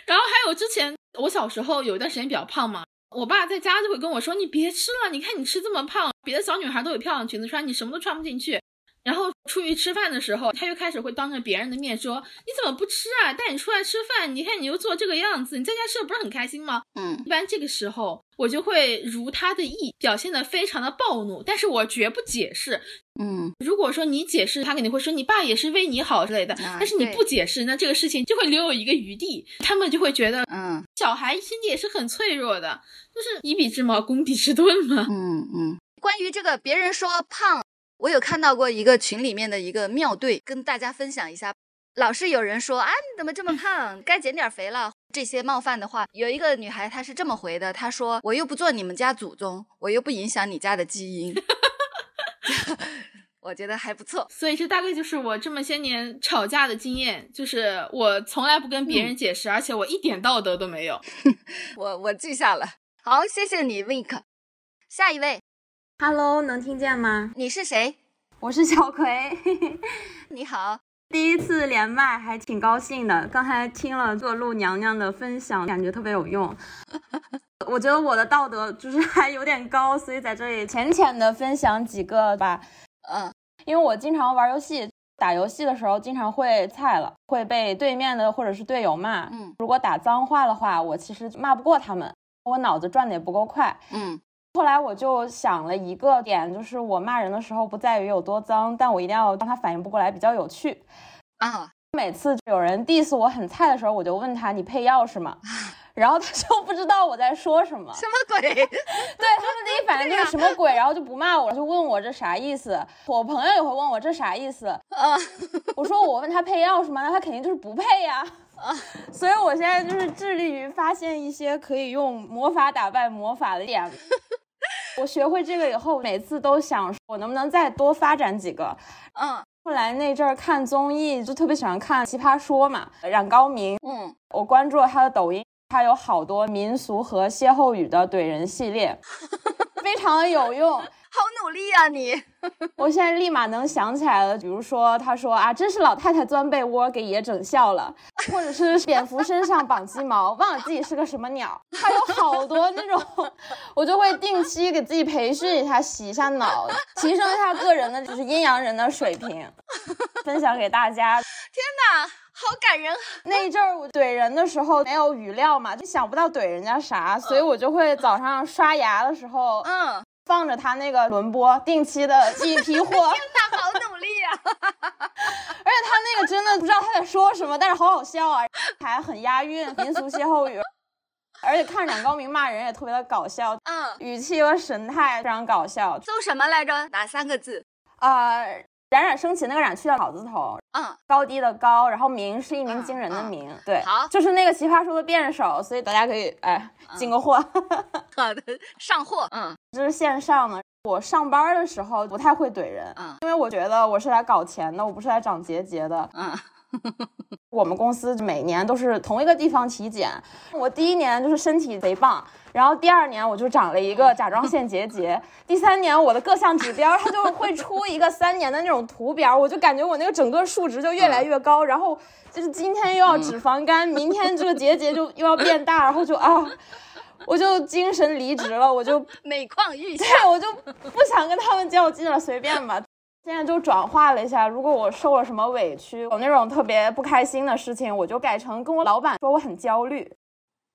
然后还有之前我小时候有一段时间比较胖嘛，我爸在家就会跟我说：“你别吃了，你看你吃这么胖，别的小女孩都有漂亮裙子穿，你什么都穿不进去。”然后出去吃饭的时候，他又开始会当着别人的面说：“你怎么不吃啊？带你出来吃饭，你看你又做这个样子，你在家吃的不是很开心吗？”嗯一般这个时候我就会如他的意，表现的非常的暴怒，但是我绝不解释，嗯如果说你解释，他肯定会说你爸也是为你好之类的。啊但是你不解释，那这个事情就会留有一个余地，他们就会觉得嗯小孩心里也是很脆弱的，就是以彼之矛攻彼之盾嘛。嗯嗯。关于这个，别人说胖，我有看到过一个群里面的一个妙对，跟大家分享一下。老是有人说啊，你怎么这么胖？该减点肥了。这些冒犯的话，有一个女孩她是这么回的，她说：“我又不做你们家祖宗，我又不影响你家的基因。”我觉得还不错。所以这大概就是我这么些年吵架的经验，就是我从来不跟别人解释，而且我一点道德都没有。我我记下了。好，谢谢你，Wink。下一位，Hello，能听见吗？你是谁？我是小葵，你好。第一次连麦还挺高兴的。刚才听了做陆娘娘的分享，感觉特别有用。我觉得我的道德就是 还有点高，所以在这里浅浅的分享几个吧。嗯因为我经常玩游戏，打游戏的时候经常会菜了，会被对面的或者是队友骂。嗯如果打脏话的话，我其实骂不过他们，我脑子转的也不够快。嗯后来我就想了一个点，就是我骂人的时候不在于有多脏，但我一定要让他反应不过来，比较有趣。啊，每次有人 diss 我很菜的时候，我就问他你配钥匙吗？然后他就不知道我在说什么，什么鬼？对他们第一反应就是什么鬼，然后就不骂我，就问我这啥意思。我朋友也会问我这啥意思，啊我说我问他配钥匙吗？那他肯定就是不配呀。啊 所以我现在就是致力于发现一些可以用魔法打败魔法的点。我学会这个以后，每次都想我能不能再多发展几个。嗯后来那阵儿看综艺，就特别喜欢看《奇葩说》嘛，冉高明，嗯我关注了他的抖音，他有好多民俗和歇后语的怼人系列，非常的有用。好努力啊你！我现在立马能想起来了，比如说他说啊，真是老太太钻被窝给爷整笑了，或者是 蝙蝠身上绑鸡毛，忘了自己是个什么鸟。他有好多那种，我就会定期给自己培训一下，洗一下脑，提升一下个人的就是阴阳人的水平，分享给大家。天哪，好感人！那一阵儿我怼人的时候没有语料嘛，就想不到怼人家啥，所以我就会早上刷牙的时候嗯，放着他那个轮播，定期的寄一批货。他好努力啊！而且他那个真的不知道他在说什么，但是好好笑啊，还很押韵，民俗歇后语。而且看冉高明骂人也特别的搞笑，嗯，语气和神态非常搞笑搜什么来着？哪三个字？啊、冉冉升起那个冉去掉草字头，嗯，高低的高，然后名是一鸣嗯惊人的嗯鸣，对，好就是那个奇葩说的辩手，所以大家可以哎进个货，好的，上货，嗯 这是线上的。我上班的时候不太会怼人，嗯因为我觉得我是来搞钱的，我不是来长结节的。嗯 我们公司每年都是同一个地方体检，我第一年就是身体贼棒，然后第二年我就长了一个甲状腺结节，第三年我的各项指标它就会出一个三年的那种图表，我就感觉我那个整个数值就越来越高，然后就是今天又要脂肪肝，明天这个结节就又要变大，然后就啊，我就精神离职了，我就每况愈下。对，我就不想跟他们较劲了，随便吧。现在就转化了一下，如果我受了什么委屈，有那种特别不开心的事情，我就改成跟我老板说我很焦虑，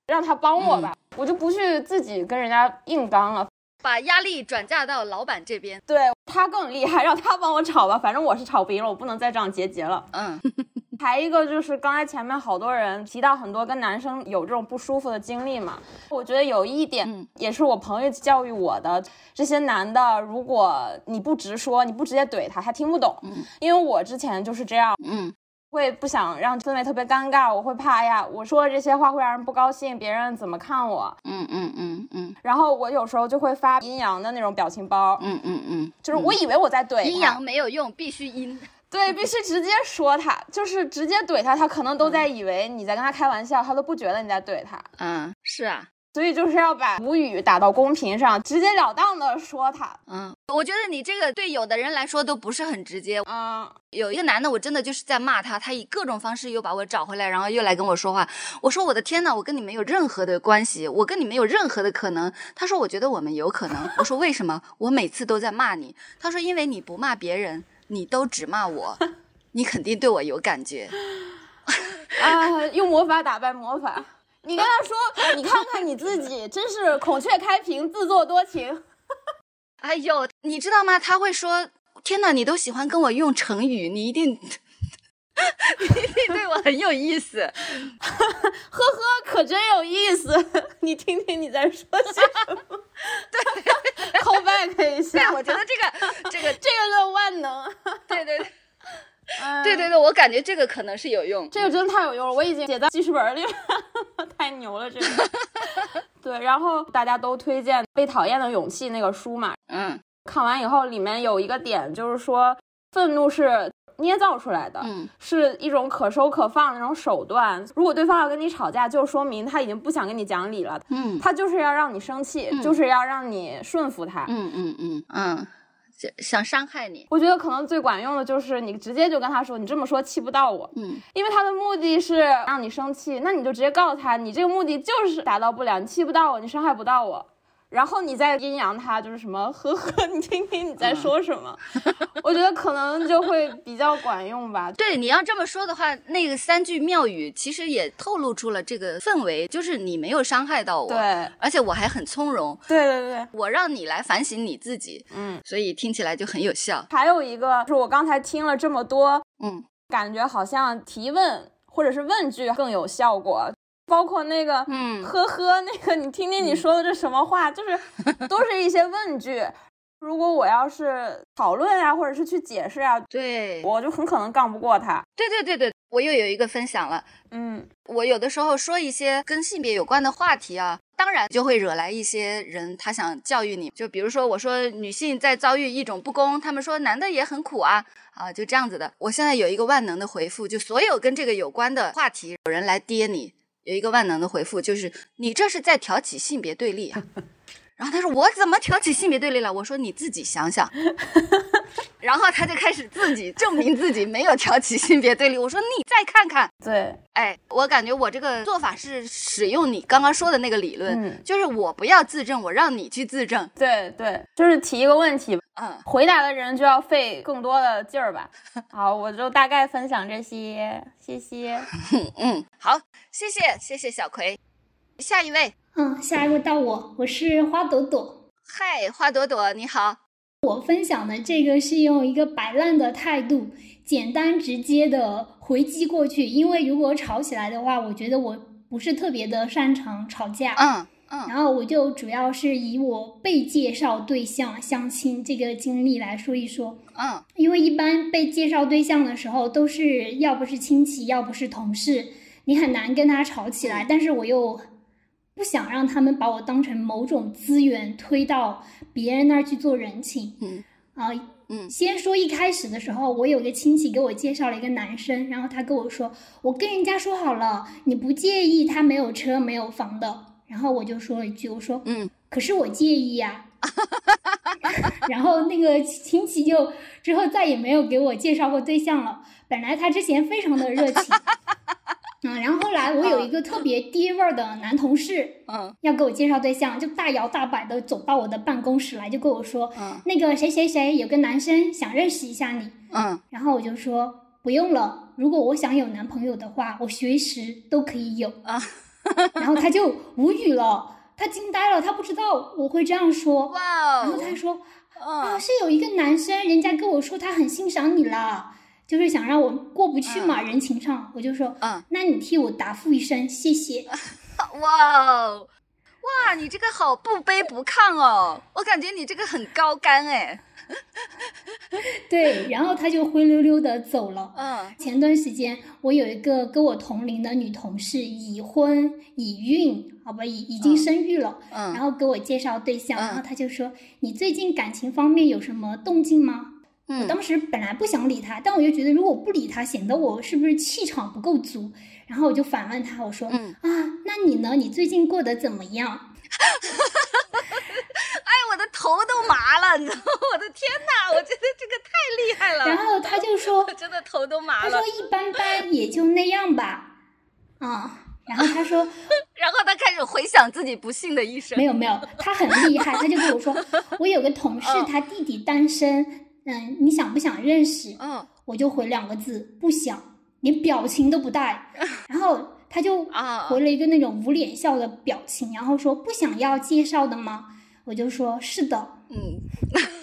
让他帮我吧，我就不去自己跟人家硬刚了。把压力转嫁到老板这边。对他更厉害，让他帮我吵吧，反正我是吵不赢了，我不能再这样结节了。嗯还一个就是刚才前面好多人提到很多跟男生有这种不舒服的经历嘛，我觉得有一点嗯也是我朋友教育我的，这些男的如果你不直说，你不直接怼他，他听不懂。因为我之前就是这样，嗯会不想让氛围特别尴尬，我会怕哎呀，我说的这些话会让人不高兴，别人怎么看我？嗯嗯嗯嗯然后我有时候就会发阴阳的那种表情包，嗯嗯嗯，就是我以为我在怼，阴阳没有用，必须阴。对，必须直接说他，就是直接怼他，他可能都在以为你在跟他开玩笑，他都不觉得你在怼他。嗯，是啊，所以就是要把无语打到公屏上，直截了当的说他。嗯，我觉得你这个对有的人来说都不是很直接。嗯，有一个男的，我真的就是在骂他，他以各种方式又把我找回来，然后又来跟我说话。我说我的天呐，我跟你没有任何的关系，我跟你没有任何的可能。他说我觉得我们有可能。我说为什么？我每次都在骂你。他说因为你不骂别人，你都只骂我，你肯定对我有感觉。啊，用魔法打败魔法。你跟他说，你看看你自己，真是孔雀开屏，自作多情。哎呦，你知道吗？他会说：“天哪，你都喜欢跟我用成语，你一定，你对我很有意思。呵呵，可真有意思。你听听你在说些什么？对，call back 一”下。对，我觉得这个，这个，这个是万能。对对对，嗯对对对，我感觉这个可能是有用。这个真的太有用了，我已经写在记事本里了，太牛了，这个。对，然后大家都推荐《被讨厌的勇气》那个书嘛，嗯看完以后里面有一个点就是说，愤怒是捏造出来的，嗯。是一种可收可放的那种手段。如果对方要跟你吵架，就说明他已经不想跟你讲理了，嗯。他就是要让你生气，嗯。就是要让你顺服他。嗯嗯嗯嗯，想想伤害你。我觉得可能最管用的就是你直接就跟他说，你这么说气不到我，嗯。因为他的目的是让你生气，那你就直接告诉他，你这个目的就是达到不了，你气不到我，你伤害不到我，然后你再阴阳他，就是什么呵呵，你听听你在说什么，我觉得可能就会比较管用吧。对，你要这么说的话，那个三句妙语其实也透露出了这个氛围，就是你没有伤害到我，对，而且我还很从容，对对对，我让你来反省你自己，嗯，所以听起来就很有效。还有一个就是我刚才听了这么多，嗯感觉好像提问或者是问句更有效果。包括那个，嗯呵呵，那个你听听你说的这什么话，就是 都是一些问句。如果我要是讨论啊，或者是去解释啊，对，我就很可能杠不过他。对对对对，我又有一个分享了。嗯我有的时候说一些跟性别有关的话题啊，当然就会惹来一些人，他想教育你。就比如说，我说女性在遭遇一种不公，他们说男的也很苦啊，啊，就这样子的。我现在有一个万能的回复，就所有跟这个有关的话题，有人来跌你，有一个万能的回复，就是你这是在挑起性别对立啊。然后他说我怎么挑起性别对立了？我说你自己想想。然后他就开始自己证明自己没有挑起性别对立。我说你再看看，对，哎，我感觉我这个做法是使用你刚刚说的那个理论，嗯就是我不要自证，我让你去自证。对对，就是提一个问题，嗯，回答的人就要费更多的劲儿吧。好，我就大概分享这些，谢谢。嗯，好，谢谢谢谢小葵，下一位，嗯，下一个到我，我是花朵朵。嗨，花朵朵你好，我分享的这个是用一个摆烂的态度，简单直接的回击过去。因为如果吵起来的话，我觉得我不是特别的擅长吵架。嗯嗯然后我就主要是以我被介绍对象相亲这个经历来说一说。嗯因为一般被介绍对象的时候，都是要不是亲戚，要不是同事，你很难跟他吵起来。但是我又不想让他们把我当成某种资源推到别人那儿去做人情。嗯啊、嗯先说一开始的时候，我有个亲戚给我介绍了一个男生，然后他跟我说，我跟人家说好了，你不介意他没有车没有房的。然后我就说了一句，我说，嗯，可是我介意呀、然后那个亲戚就之后再也没有给我介绍过对象了。本来他之前非常的热情，嗯，然后后来我有一个特别爹味儿的男同事，嗯。要给我介绍对象，就大摇大摆的走到我的办公室来，就跟我说，嗯那个谁谁谁有个男生想认识一下你，嗯。然后我就说不用了，如果我想有男朋友的话，我随时都可以有啊。然后他就无语了，他惊呆了，他不知道我会这样说。哇哦。然后他哦，说啊，嗯是有一个男生，人家跟我说他很欣赏你啦，就是想让我过不去嘛，人情上。我就说，嗯，那你替我答复一声，谢谢。哇哦，哇，你这个好不卑不亢哦，我感觉你这个很高干哎。对，然后他就灰溜溜的走了。嗯前段时间，我有一个跟我同龄的女同事，已婚已孕，好吧，已已经生育了，嗯然嗯后给我介绍对象，嗯然后他就说：“你最近感情方面有什么动静吗？”我嗯当时本来不想理他，但我就觉得如果不理他，显得我是不是气场不够足，然后我就反问他，我说：“嗯啊，那你呢？你最近过得怎么样 哎，我的头都麻了，你知道吗？我的天哪，我觉得这个太厉害？”了。然后他就说我 真的头都麻了他说。一般般，也就那样吧。啊、然后他说 然后他开始回想自己不幸的一生。没有没有，他很厉害，他就跟我说，我有个同事嗯，他弟弟单身，嗯，你想不想认识？嗯我就回两个字，不想，连表情都不带。然后他就啊回了一个那种无脸笑的表情，然后说不想要介绍的吗？我就说是的。嗯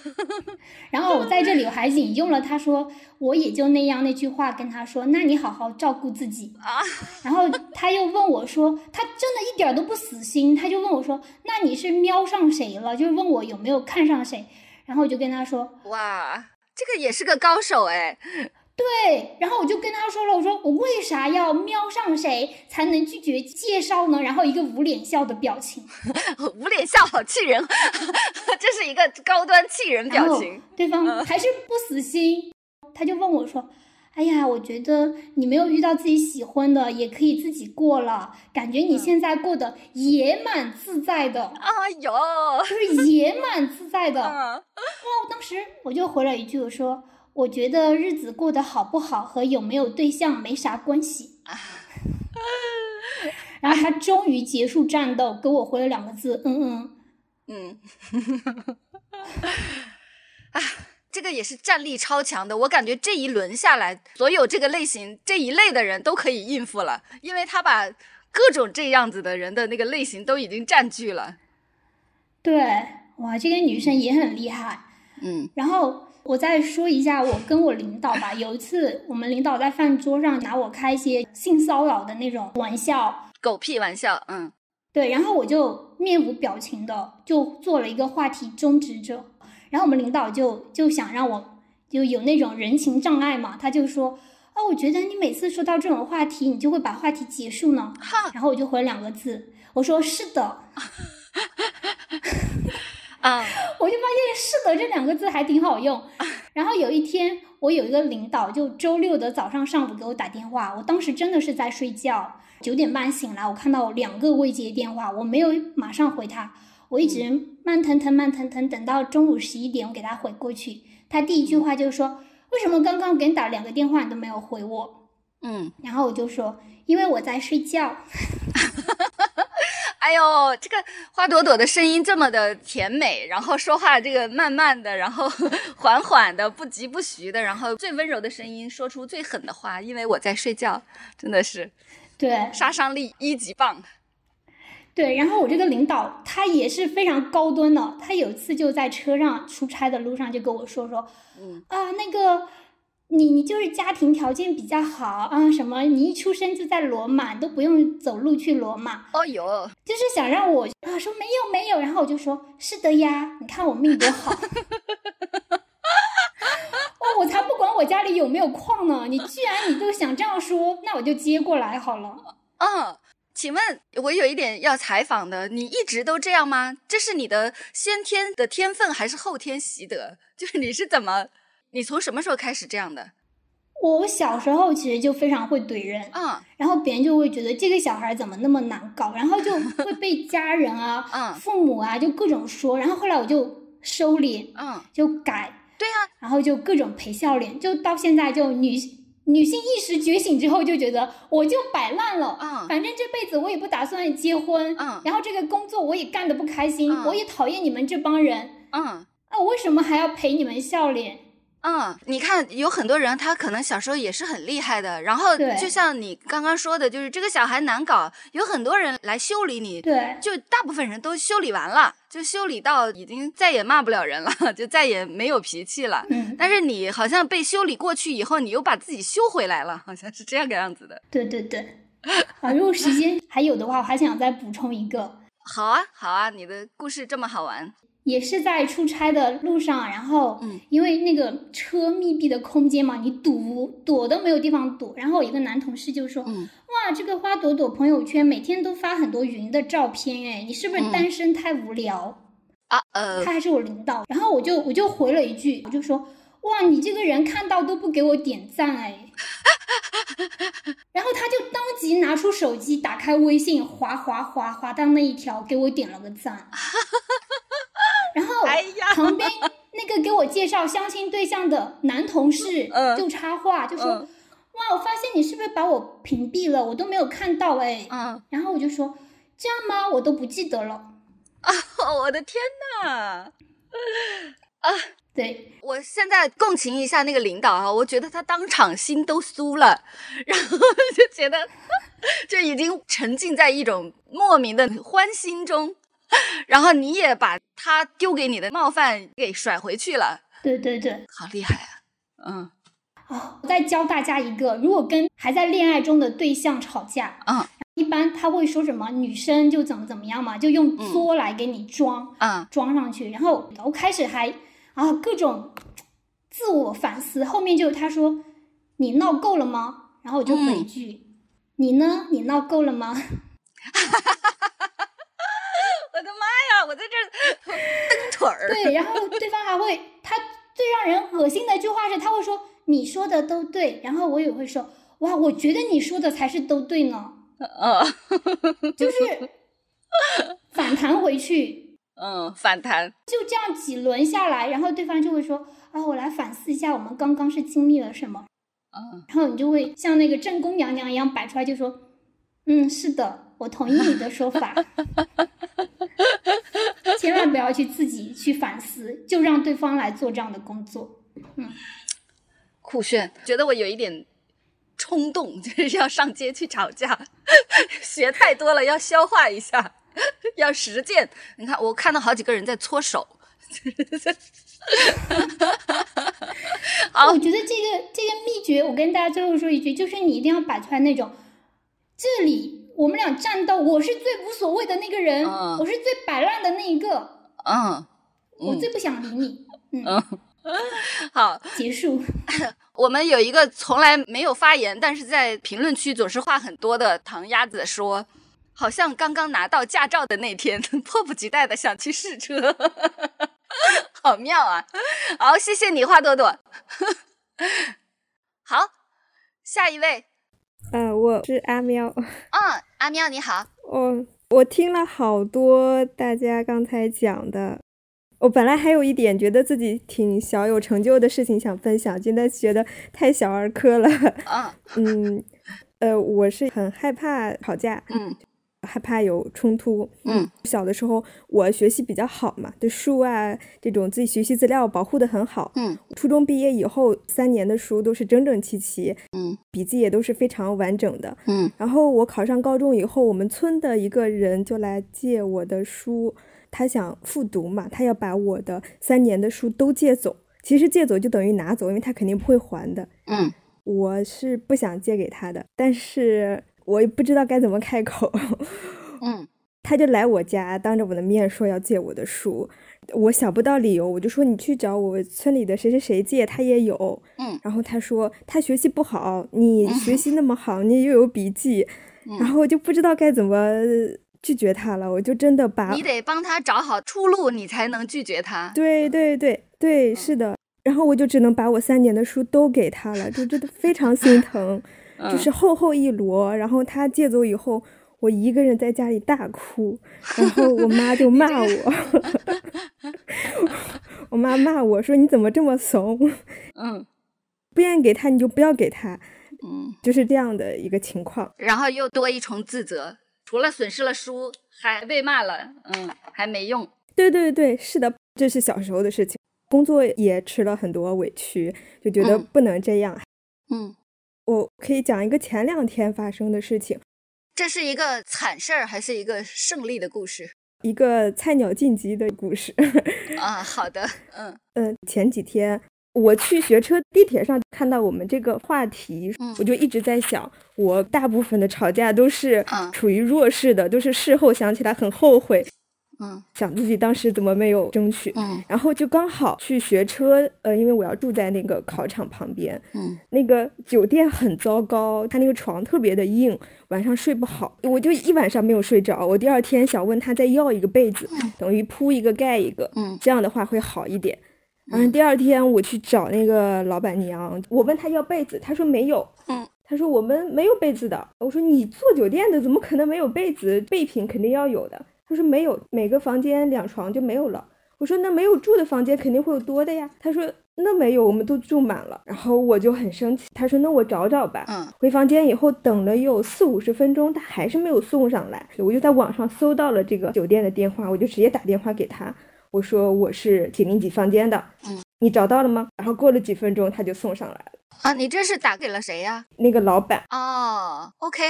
然后我在这里我还引用了他说我也就那样那句话跟他说，那你好好照顾自己。啊，然后他又问我说，他真的一点都不死心，他就问我说，那你是瞄上谁了？就是问我有没有看上谁。然后我就跟他说，哇，这个也是个高手哎。对，然后我就跟他说了，我说我为啥要瞄上谁才能拒绝介绍呢？然后一个无脸笑的表情，无脸笑好气人，这是一个高端气人表情。对方还是不死心，他就问我说：“哎呀，我觉得你没有遇到自己喜欢的，也可以自己过了，感觉你现在过得也蛮自在的，哎呦，就是也蛮自在的。”嗯然后当时我就回了一句，我说：“我觉得日子过得好不好和有没有对象没啥关系。”然后他终于结束战斗，给我回了两个字：“嗯嗯。”嗯，啊，这个也是战力超强的。我感觉这一轮下来，所有这个类型这一类的人都可以应付了，因为他把各种这样子的人的那个类型都已经占据了。对，哇，这个女生也很厉害。嗯然后我再说一下我跟我领导吧。有一次，我们领导在饭桌上拿我开一些性骚扰的那种玩笑，狗屁玩笑，嗯对，然后我就面无表情的就做了一个话题终止者。然后我们领导就就想让我就有那种人情障碍嘛，他就说。哦，我觉得你每次说到这种话题，你就会把话题结束呢。哈然后我就回两个字，我说是的。啊 我就发现“是的”这两个字还挺好用。然后有一天，我有一个领导，就周六的早上、上午给我打电话，我当时真的是在睡觉，九点半醒来，我看到两个未接电话，我没有马上回他，我一直慢腾腾、慢腾腾，等到中午十一点，我给他回过去，他第一句话就是说：“为什么刚刚给你打两个电话你都没有回我嗯，？”然后我就说：“因为我在睡觉。”哎呦，这个花朵朵的声音这么的甜美，然后说话这个慢慢的，然后缓缓的，不急不徐的，然后最温柔的声音说出最狠的话，因为我在睡觉，真的是对，杀伤力一级棒。对，然后我这个领导他也是非常高端的，他有一次就在车上出差的路上就跟我说说，嗯啊，那个你你就是家庭条件比较好啊，什么你一出生就在罗马，都不用走路去罗马。哦哟，就是想让我啊说没有没有，然后我就说是的呀，你看我命多好。哦，我才不管我家里有没有矿呢，你居然你都想这样说，那我就接过来好了。嗯，请问我有一点要采访的，你一直都这样吗？这是你的先天的天分还是后天习得？就是你是怎么，你从什么时候开始这样的？我小时候其实就非常会怼人，嗯，然后别人就会觉得这个小孩怎么那么难搞，然后就会被家人啊、嗯父母啊就各种说，然后后来我就收敛，嗯，就改，对呀、然后就各种陪笑脸，就到现在就女女性意识觉醒之后，就觉得我就摆烂了，嗯。反正这辈子我也不打算结婚，嗯。然后这个工作我也干得不开心，嗯。我也讨厌你们这帮人，嗯。啊，我为什么还要陪你们笑脸？嗯，你看，有很多人他可能小时候也是很厉害的，然后就像你刚刚说的，就是这个小孩难搞，有很多人来修理你，对，就大部分人都修理完了，就修理到已经再也骂不了人了，就再也没有脾气了。嗯，但是你好像被修理过去以后，你又把自己修回来了，好像是这样个样子的。对对对。啊，如果时间还有的话，我还想再补充一个，好啊，好啊，你的故事这么好玩。也是在出差的路上，然后嗯因为那个车密闭的空间嘛，你堵躲都没有地方躲。然后我一个男同事就说：“嗯哇，这个花朵朵朋友圈每天都发很多云的照片，哎，你是不是嗯单身太无聊？”啊，呃他，还是我领导，然后我就我就回了一句，我就说：“哇，你这个人看到都不给我点赞哎。”然后他就当即拿出手机，打开微信，滑滑滑滑到那一条，给我点了个赞。然后旁边那个给我介绍相亲对象的男同事 嗯就插话，就说：“嗯哇，我发现你是不是把我屏蔽了？我都没有看到哎。嗯，然后我就说：“这样吗？我都不记得了。啊，我的天呐！啊对，我现在共情一下那个领导啊，我觉得他当场心都酥了，然后就觉得就已经沉浸在一种莫名的欢欣中，然后你也把他丢给你的冒犯给甩回去了，对对对。好厉害啊！嗯哦，我再教大家一个，如果跟还在恋爱中的对象吵架，嗯一般他会说什么？女生就怎么怎么样嘛，就用作来给你装、嗯装上去。然后我开始还啊各种自我反思，后面就他说你闹够了吗？然后我就回一句、你呢？你闹够了吗？我在这儿蹬腿儿。对，然后对方还会，他最让人恶心的一句话是，他会说你说的都对，然后我也会说哇，我觉得你说的才是都对呢。嗯就是反弹回去，嗯，反弹。就这样几轮下来，然后对方就会说啊，我来反思一下我们刚刚是经历了什么，嗯然后你就会像那个正宫娘娘一样摆出来，就说嗯，是的，我同意你的说法，千万不要去自己去反思，就让对方来做这样的工作。嗯酷炫，觉得我有一点冲动，就是要上街去吵架，学太多了，要消化一下，要实践。你看，我看到好几个人在搓手。好我觉得这个这个秘诀，我跟大家最后说一句，就是你一定要摆出来那种，这里我们俩战斗，我是最无所谓的那个人，嗯。我是最摆烂的那一个，嗯，我最不想理你。嗯，好，结束。我们有一个从来没有发言，但是在评论区总是话很多的唐鸭子说，好像刚刚拿到驾照的那天，迫不及待的想去试车，好妙啊！好，谢谢你，花朵朵。好，下一位，呃，我是阿喵。嗯，阿喵你好，我，我听了好多大家刚才讲的，我本来还有一点觉得自己挺小有成就的事情想分享，现在觉得太小儿科了。嗯嗯，呃，我是很害怕吵架，嗯，害怕有冲突。嗯，小的时候我学习比较好嘛，对书啊这种自己学习资料保护的很好。嗯，初中毕业以后三年的书都是整整齐齐，嗯，笔记也都是非常完整的。嗯，然后我考上高中以后，我们村的一个人就来借我的书，他想复读嘛，他要把我的三年的书都借走。其实借走就等于拿走，因为他肯定不会还的。嗯，我是不想借给他的，但是我也不知道该怎么开口。嗯，他就来我家，当着我的面说要借我的书，我想不到理由，我就说你去找我村里的谁谁谁借，他也有。嗯，然后他说他学习不好，你学习那么好，你又有笔记，然后我就不知道该怎么拒绝他了，我就真的把你得帮他找好出路，你才能拒绝他。对对对对，是的。然后我就只能把我三年的书都给他了，就真的非常心疼，就是厚厚一摞。然后他借走以后，我一个人在家里大哭，然后我妈就骂我，我妈骂我说你怎么这么怂？嗯，不愿意给他你就不要给他，嗯，就是这样的一个情况。然后又多一重自责，除了损失了书，还被骂了，嗯，还没用。对对对，是的，这是小时候的事情。工作也吃了很多委屈，就觉得不能这样。嗯，我可以讲一个前两天发生的事情。这是一个惨事儿，还是一个胜利的故事？一个菜鸟晋级的故事。啊，好的，嗯嗯，前几天我去学车，地铁上看到我们这个话题，嗯、我就一直在想，我大部分的吵架都是处于弱势的，都是事后想起来很后悔。嗯，想自己当时怎么没有争取，嗯，然后就刚好去学车，呃，因为我要住在那个考场旁边，嗯，那个酒店很糟糕，他那个床特别的硬，晚上睡不好，我就一晚上没有睡着。我第二天想问他再要一个被子，等于铺一个盖一个，嗯，这样的话会好一点。然后第二天我去找那个老板娘，我问他要被子，他说没有，嗯，他说我们没有被子的。我说你做酒店的怎么可能没有被子？备品肯定要有的。他说没有，每个房间两床就没有了。我说那没有住的房间肯定会有多的呀。他说那没有，我们都住满了。然后我就很生气。他说那我找找吧。嗯，回房间以后等了有四五十分钟，他还是没有送上来。我就在网上搜到了这个酒店的电话，我就直接打电话给他，我说我是几零几房间的，嗯，你找到了吗？然后过了几分钟他就送上来了。啊，你这是打给了谁呀？那个老板。哦，OK，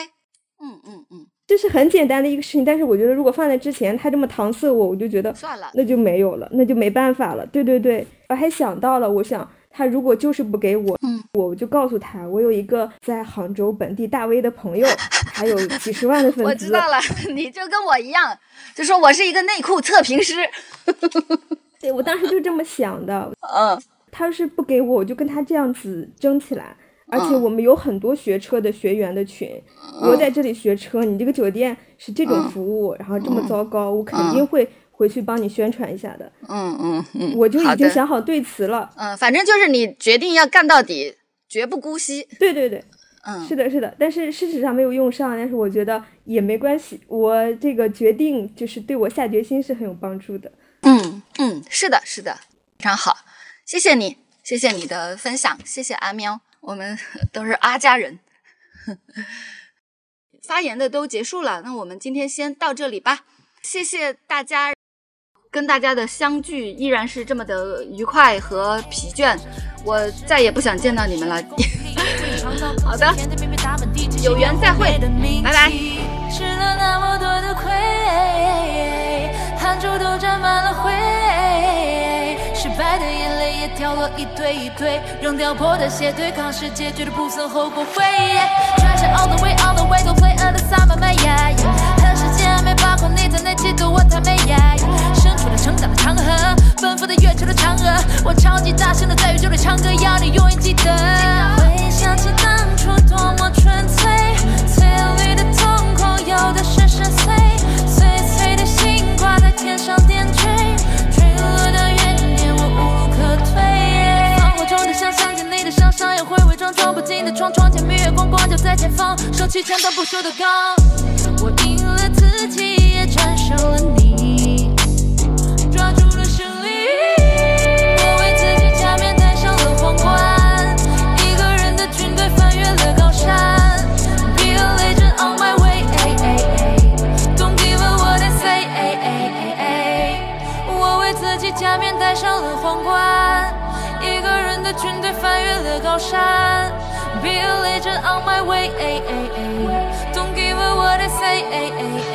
嗯嗯嗯。这是很简单的一个事情，但是我觉得如果放在之前，他这么搪塞我，我就觉得算了，那就没有了，那就没办法了。对对对，我还想到了，我想他如果就是不给我，嗯，我就告诉他，我有一个在杭州本地大 V 的朋友，还有几十万的粉丝。我知道了，你就跟我一样，就说我是一个内裤测评师。对，我当时就这么想的。嗯，他要是不给我，我就跟他这样子争起来。而且我们有很多学车的学员的群，嗯、我在这里学车，你这个酒店是这种服务，嗯、然后这么糟糕，我肯定会回去帮你宣传一下的。嗯嗯嗯，我就已经想好对词了。嗯，反正就是你决定要干到底，绝不姑息。对对对，嗯，是的，是的。但是事实上没有用上，但是我觉得也没关系。我这个决定就是对我下决心是很有帮助的。嗯嗯，是的，是的，非常好，谢谢你，谢谢你的分享，谢谢阿喵。我们 都是阿家人，发言的都结束了，那我们今天先到这里吧。谢谢大家，跟大家的相聚依然是这么的愉快和疲倦，我再也不想见到你们了。好的，有缘再会，拜拜。一堆一堆，扔掉破的鞋，对抗世界，绝对不曾后果会。转身 all the way all the way，都 play at the summer my yeah。和时间还没把控，你在那嫉妒我太美 yeah。伸出了成长的长河，奔赴的月球的嫦娥，我超级大声的在宇宙里唱歌，要你永远记得。回想起当初多么纯粹，翠绿的瞳孔有的是深邃，碎碎的心挂在天上点缀，上上，也会伪装装不进的窗，窗前明月光，光就在前方，收起前段不朽的钢。我赢了自己，也战胜了越了高山。Be a legend on my way. Don't give a what I say.